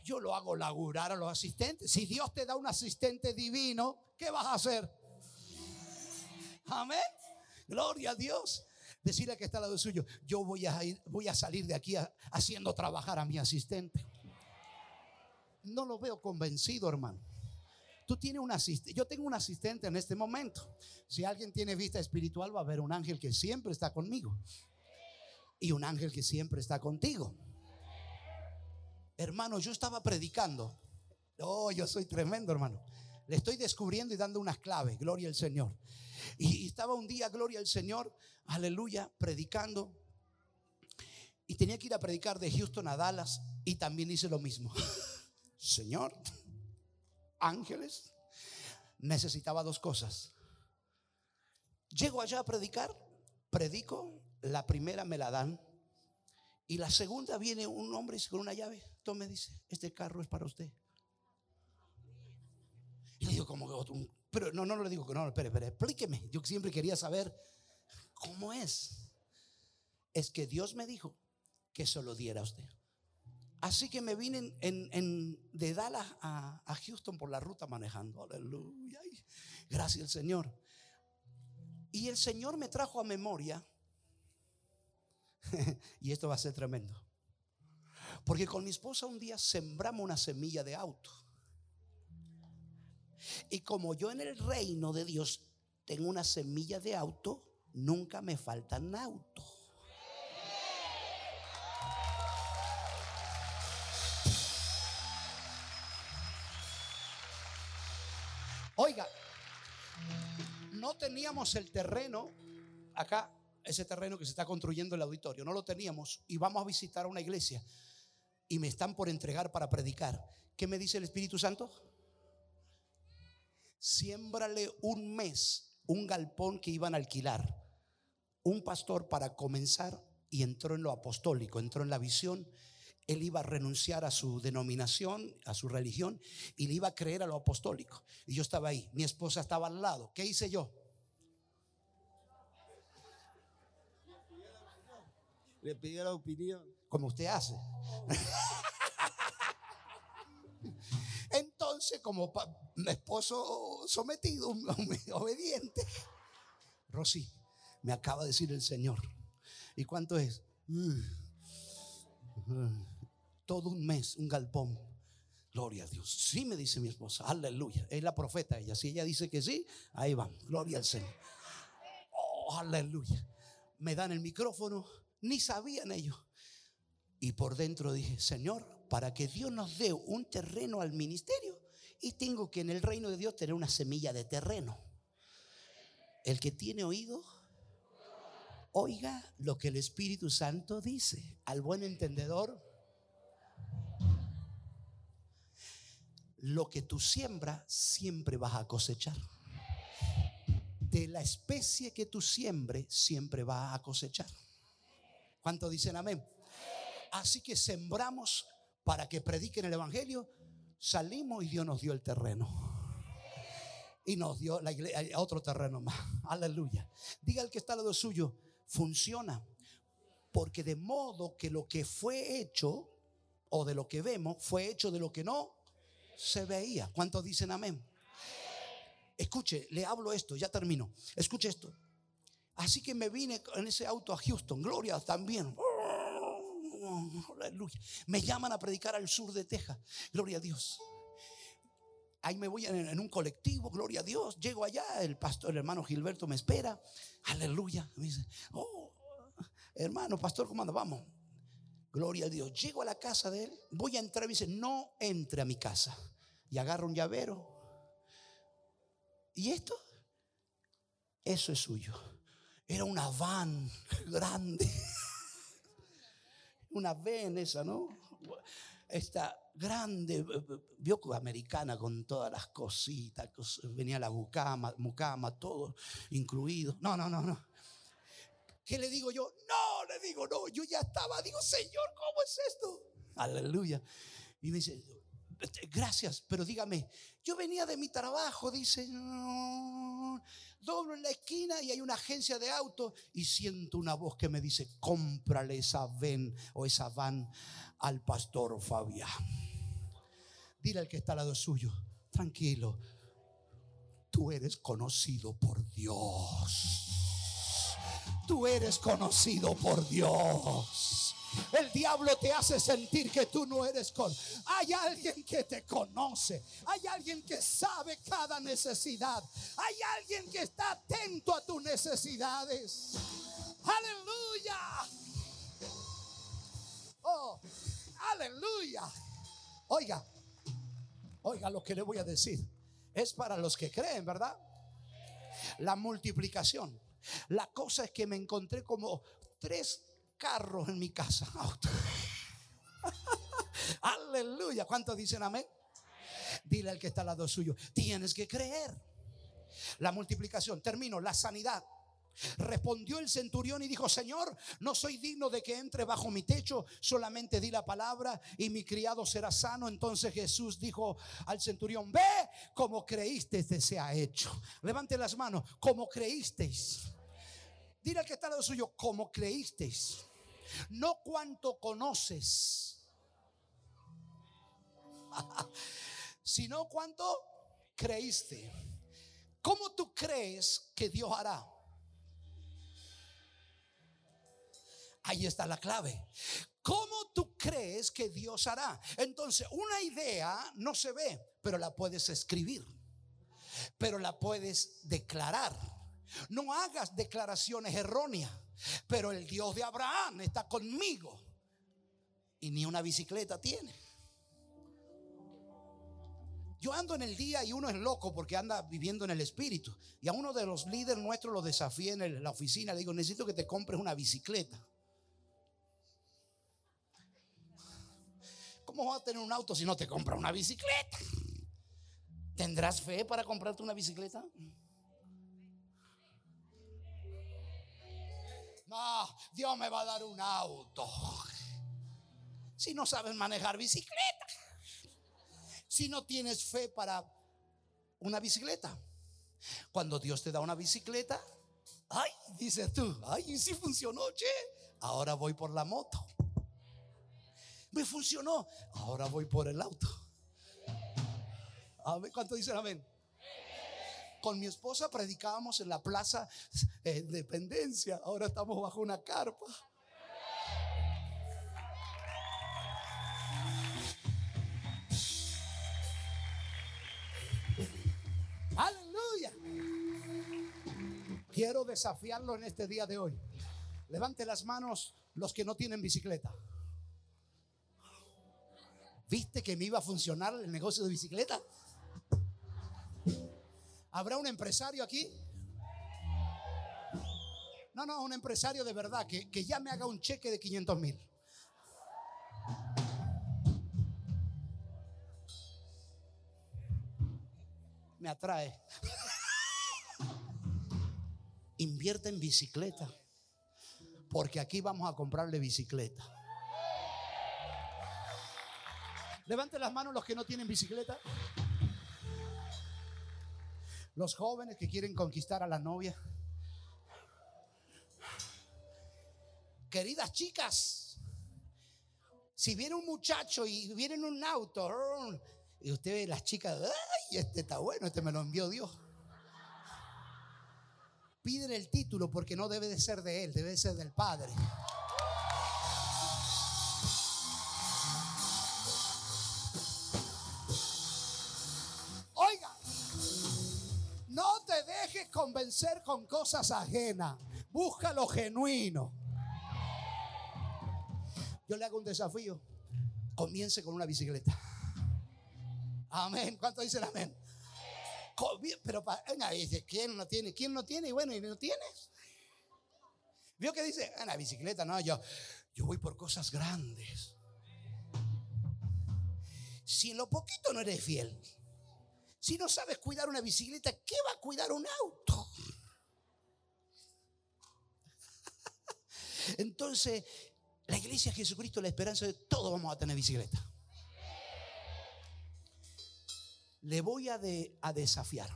Yo lo hago laburar a los asistentes. Si Dios te da un asistente divino, ¿qué vas a hacer? Amén. Gloria a Dios. Decirle que está al lado suyo, yo voy a, ir, voy a salir de aquí haciendo trabajar a mi asistente. No lo veo convencido, hermano. Tú tienes un asistente. Yo tengo un asistente en este momento. Si alguien tiene vista espiritual, va a haber un ángel que siempre está conmigo. Y un ángel que siempre está contigo. Hermano, yo estaba predicando. Oh, yo soy tremendo, hermano. Le estoy descubriendo y dando unas claves. Gloria al Señor. Y, estaba un día, gloria al Señor, aleluya, predicando. Y tenía que ir a predicar de Houston a Dallas. Y también hice lo mismo. Señor, ángeles, necesitaba dos cosas. Llego allá a predicar, predico, la primera me la dan. Y la segunda viene un hombre con una llave. Tome, dice, este carro es para usted. Y digo, como que pero no, no le digo que no, espere, espere, explíqueme. Yo siempre quería saber cómo es. Es que Dios me dijo que se lo diera a usted. Así que me vine de Dallas a, Houston por la ruta manejando. Aleluya. Gracias al Señor. Y el Señor me trajo a memoria. y esto va a ser tremendo. Porque con mi esposa un día sembramos una semilla de auto. Y como yo en el reino de Dios tengo una semilla de auto, nunca me faltan autos. Oiga, no teníamos el terreno acá, ese terreno que se está construyendo el auditorio, no lo teníamos y vamos a visitar una iglesia y me están por entregar para predicar. ¿Qué me dice el Espíritu Santo? Siémbrale un mes un galpón que iban a alquilar. Un pastor para comenzar y entró en lo apostólico, entró en la visión. Él iba a renunciar a su denominación, a su religión, y le iba a creer a lo apostólico. Y yo estaba ahí, mi esposa estaba al lado. ¿Qué hice yo? Le pedí la opinión. Como usted hace. Como mi esposo sometido, obediente, Rosy, me acaba de decir el Señor. ¿Y cuánto es? Mm. Todo un mes, un galpón. Gloria a Dios. Sí, me dice mi esposa. Aleluya. Es la profeta ella. Si ella dice que sí, ahí van. Gloria al Señor. Oh, aleluya. Me dan el micrófono. Ni sabían ellos. Y por dentro dije, Señor, para que Dios nos dé un terreno al ministerio y tengo que en el reino de Dios tener una semilla de terreno. El que tiene oído, oiga lo que el Espíritu Santo dice. Al buen entendedor, lo que tú siembras siempre vas a cosechar. De la especie que tú siembres siempre vas a cosechar. ¿Cuánto dicen amén? Así que sembramos para que prediquen el Evangelio, salimos y Dios nos dio el terreno. Y nos dio la iglesia, otro terreno más. Aleluya. Diga el que está al lado suyo, funciona. Porque de modo que lo que fue hecho, o de lo que vemos, fue hecho de lo que no se veía. ¿Cuántos dicen amén? Escuche, le hablo esto, ya termino. Escuche esto. Así que me vine en ese auto a Houston, Gloria también. Me llaman a predicar al sur de Texas. Gloria a Dios. Ahí me voy en, un colectivo, gloria a Dios. Llego allá, el pastor, el hermano Gilberto me espera. Aleluya. Me dice, oh, hermano, pastor, ¿cómo anda? Vamos. Gloria a Dios. Llego a la casa de él, voy a entrar y dice, no entre a mi casa. Y agarro un llavero. ¿Y esto? Eso es suyo. Era una van grande una esa, ¿no? Esta grande vio americana con todas las cositas, venía la bucama, mucama, todo incluido. No, no, no, no. ¿Qué le digo yo? No, le digo, no, yo ya estaba, digo, Señor, ¿cómo es esto? Aleluya. Y me dice, gracias, pero dígame, yo venía de mi trabajo, dice, doblo en la esquina y hay una agencia de autos y siento una voz que me dice, cómprale esa ven o esa van al pastor Fabián. Dile al que está al lado suyo, tranquilo, tú eres conocido por Dios. Tú eres conocido por Dios. El diablo te hace sentir que tú no eres con. Hay alguien que te conoce. Hay alguien que sabe cada necesidad. Hay alguien que está atento a tus necesidades. Aleluya. Oh, aleluya. Oiga, oiga lo que le voy a decir. Es para los que creen, ¿verdad? La multiplicación. La cosa es que me encontré como tres carros en mi casa. Aleluya. ¿Cuántos dicen amén? Dile al que está al lado suyo, tienes que creer. La multiplicación, termino, la sanidad. Respondió el centurión y dijo, Señor, no soy digno de que entre bajo mi techo, solamente di la palabra y mi criado será sano. Entonces Jesús dijo al centurión, ve como creíste te sea hecho. Levante las manos, como creísteis. Dile al que está al lado suyo, como creísteis. No cuanto conoces, sino cuanto creíste. ¿Cómo tú crees que Dios hará? Ahí está la clave. ¿Cómo tú crees que Dios hará? Entonces, una idea no se ve, pero la puedes escribir, pero la puedes declarar. No hagas declaraciones erróneas, pero el Dios de Abraham está conmigo y ni una bicicleta tiene. Yo ando en el día y uno es loco porque anda viviendo en el espíritu. Y a uno de los líderes nuestros lo desafié en la oficina. Le digo, necesito que te compres una bicicleta. ¿Cómo vas a tener un auto si no te compras una bicicleta? ¿Tendrás fe para comprarte una bicicleta? No, Dios me va a dar un auto. Si no sabes manejar bicicleta. Si no tienes fe para una bicicleta. Cuando Dios te da una bicicleta, ay, dices tú, ay, sí funcionó, che. Ahora voy por la moto. Me funcionó. Ahora voy por el auto. ¿Cuánto dicen amén? Con mi esposa predicábamos en la plaza de Dependencia. Ahora estamos bajo una carpa. Aleluya. Quiero desafiarlo en este día de hoy. Levante las manos los que no tienen bicicleta. ¿Viste que me iba a funcionar el negocio de bicicleta? ¿Habrá un empresario aquí? No, no, un empresario de verdad que, que ya me haga un cheque de 500 mil. Me atrae. Invierte en bicicleta. Porque aquí vamos a comprarle bicicleta. Levante las manos los que no tienen bicicleta. Los jóvenes que quieren conquistar a la novia. Queridas chicas, si viene un muchacho y viene en un auto y usted ve las chicas, ay, este está bueno, este me lo envió Dios. Piden el título porque no debe de ser de él, debe de ser del Padre. Convencer con cosas ajenas. Busca lo genuino. Yo le hago un desafío. Comience con una bicicleta. Amén. ¿Cuánto dicen amén? Pero venga, dice, ¿quién no tiene? ¿Quién no tiene? Y bueno, ¿y no tienes? ¿Vio que dice? En la bicicleta, no, yo, yo voy por cosas grandes. Si en lo poquito no eres fiel, si no sabes cuidar una bicicleta, ¿qué va a cuidar un auto? Entonces, la iglesia de Jesucristo, la esperanza de todos vamos a tener bicicleta. Le voy a, a desafiar.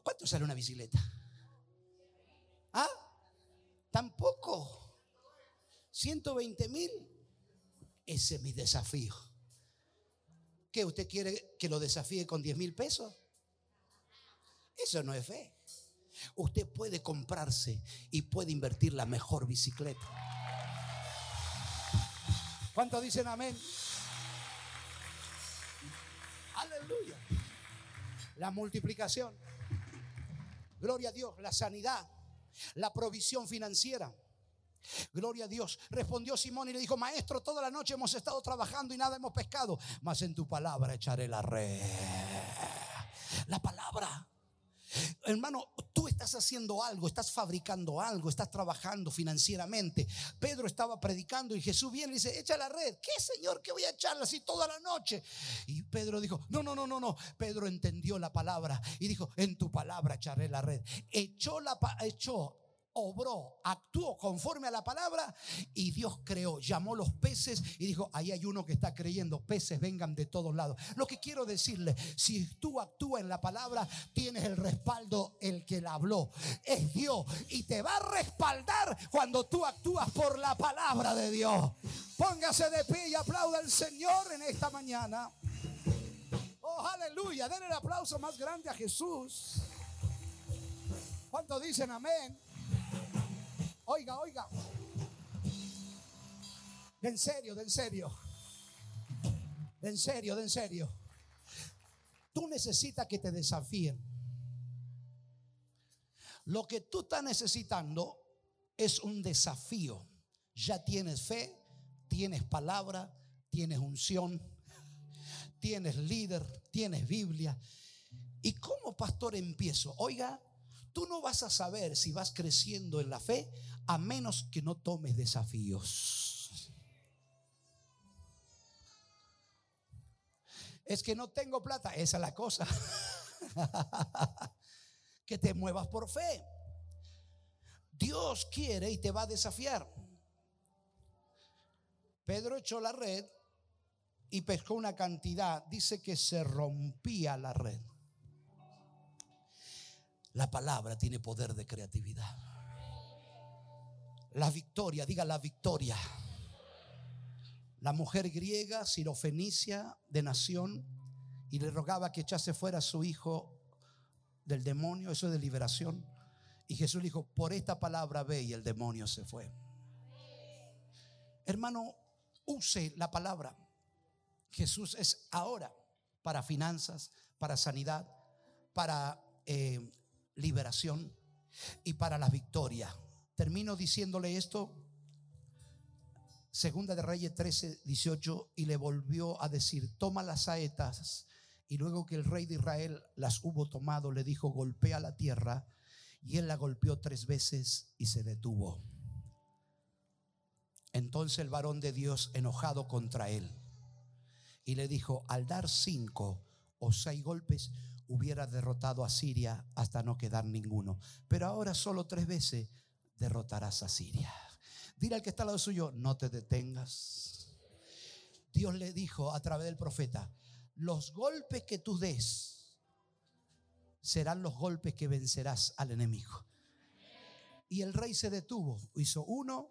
¿Cuánto sale una bicicleta? ¿Ah? Tampoco. 120 mil. Ese es mi desafío. ¿Qué usted quiere que lo desafíe con 10 mil pesos? Eso no es fe. Usted puede comprarse y puede invertir la mejor bicicleta. ¿Cuántos dicen amén? Aleluya. La multiplicación. Gloria a Dios. La sanidad. La provisión financiera. Gloria a Dios. Respondió Simón y le dijo, maestro, toda la noche hemos estado trabajando y nada hemos pescado, mas en tu palabra echaré la red. La palabra. Hermano, tú estás haciendo algo, estás fabricando algo, estás trabajando financieramente. Pedro estaba predicando y Jesús viene y dice, echa la red. ¿Qué Señor? ¿Qué voy a echarla así toda la noche? Y Pedro dijo, no, no, no, no, no. Pedro entendió la palabra y dijo, en tu palabra echaré la red. Echó la, echó obró, actuó conforme a la palabra y Dios creó, llamó los peces y dijo, ahí hay uno que está creyendo, peces vengan de todos lados. Lo que quiero decirle, si tú actúas en la palabra, tienes el respaldo, el que la habló, es Dios y te va a respaldar cuando tú actúas por la palabra de Dios. Póngase de pie y aplauda al Señor en esta mañana. Oh, aleluya, den el aplauso más grande a Jesús. ¿Cuántos dicen amén? Oiga, oiga. De en serio, de en serio. De en serio, de en serio. Tú necesitas que te desafíen. Lo que tú estás necesitando es un desafío. Ya tienes fe, tienes palabra, tienes unción, tienes líder, tienes Biblia. ¿Y cómo pastor empiezo? Oiga, tú no vas a saber si vas creciendo en la fe a menos que no tomes desafíos. Es que no tengo plata, esa es la cosa. que te muevas por fe. Dios quiere y te va a desafiar. Pedro echó la red y pescó una cantidad. Dice que se rompía la red. La palabra tiene poder de creatividad. La victoria, diga la victoria. La mujer griega, sirofenicia de nación, y le rogaba que echase fuera a su hijo del demonio, eso es de liberación. Y Jesús dijo, por esta palabra ve y el demonio se fue. Hermano, use la palabra. Jesús es ahora para finanzas, para sanidad, para eh, liberación y para la victoria. Termino diciéndole esto. Segunda de Reyes 13, 18, y le volvió a decir, toma las saetas. Y luego que el rey de Israel las hubo tomado, le dijo, golpea la tierra. Y él la golpeó tres veces y se detuvo. Entonces el varón de Dios, enojado contra él, y le dijo, al dar cinco o seis golpes, hubiera derrotado a Siria hasta no quedar ninguno. Pero ahora solo tres veces derrotarás a Siria. Dile al que está al lado suyo, no te detengas. Dios le dijo a través del profeta, los golpes que tú des serán los golpes que vencerás al enemigo. Y el rey se detuvo, hizo uno,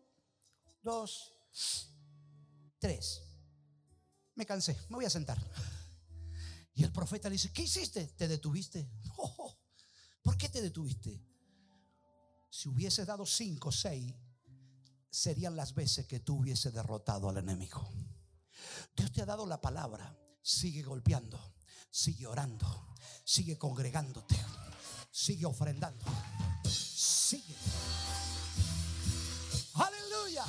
dos, tres. Me cansé, me voy a sentar. Y el profeta le dice, ¿qué hiciste? ¿Te detuviste? ¿Por qué te detuviste? Si hubiese dado cinco seis, serían las veces que tú hubiese derrotado al enemigo. Dios te ha dado la palabra. Sigue golpeando, sigue orando, sigue congregándote, sigue ofrendando, sigue. Aleluya.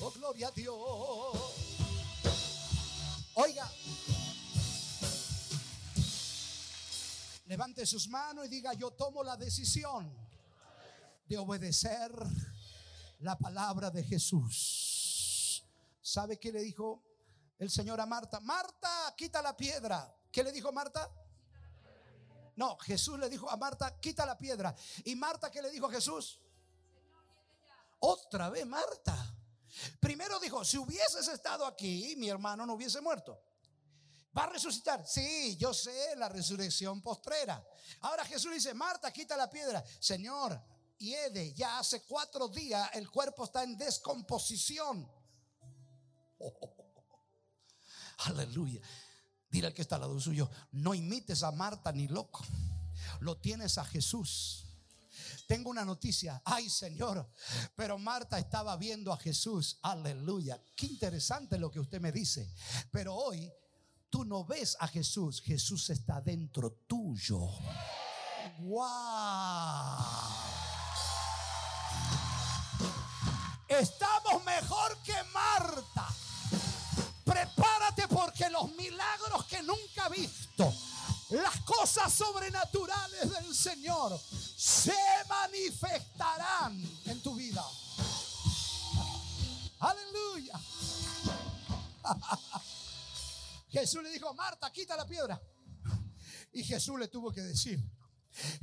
Oh, gloria a Dios. Oiga. Levante sus manos y diga, yo tomo la decisión de obedecer la palabra de Jesús. ¿Sabe qué le dijo el Señor a Marta? Marta, quita la piedra. ¿Qué le dijo Marta? No, Jesús le dijo a Marta, quita la piedra. ¿Y Marta qué le dijo a Jesús? Otra vez Marta. Primero dijo, si hubieses estado aquí, mi hermano no hubiese muerto. ¿Va a resucitar? Sí, yo sé la resurrección postrera. Ahora Jesús dice, Marta, quita la piedra. Señor, hiede. Ya hace cuatro días el cuerpo está en descomposición. aleluya. Dile al que está al lado suyo, no imites a Marta ni loco. lo tienes a Jesús. Tengo una noticia. Ay, Señor. Pero Marta estaba viendo a Jesús. Aleluya. Qué interesante lo que usted me dice. Pero hoy tú no ves a Jesús. Jesús está dentro tuyo. Wow. Estamos mejor que Marta. Prepárate porque los milagros que nunca he visto, las cosas sobrenaturales del Señor se manifestarán en tu vida. Aleluya. Jesús le dijo, Marta, quita la piedra. Y Jesús le tuvo que decir,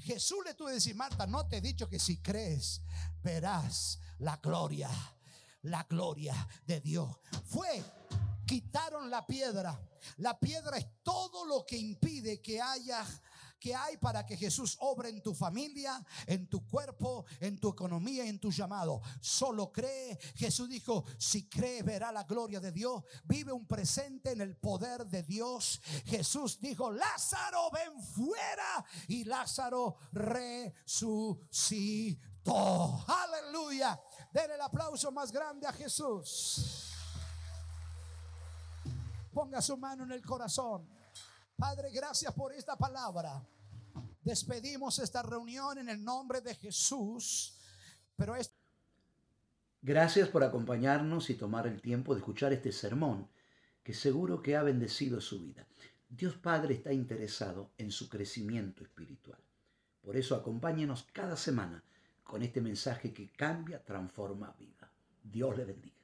Jesús le tuvo que decir, Marta, no te he dicho que si crees, verás la gloria, la gloria de Dios. Fue, quitaron la piedra. La piedra es todo lo que impide que haya que hay para que Jesús obre en tu familia, en tu cuerpo, en tu economía, en tu llamado. Solo cree. Jesús dijo, si cree verá la gloria de Dios. Vive un presente en el poder de Dios. Jesús dijo, Lázaro, ven fuera. Y Lázaro resucitó. Aleluya. Den el aplauso más grande a Jesús. Ponga su mano en el corazón. Padre, gracias por esta palabra. Despedimos esta reunión en el nombre de Jesús. Pero es Gracias por acompañarnos y tomar el tiempo de escuchar este sermón que seguro que ha bendecido su vida. Dios Padre está interesado en su crecimiento espiritual. Por eso acompáñenos cada semana con este mensaje que cambia, transforma vida. Dios le bendiga.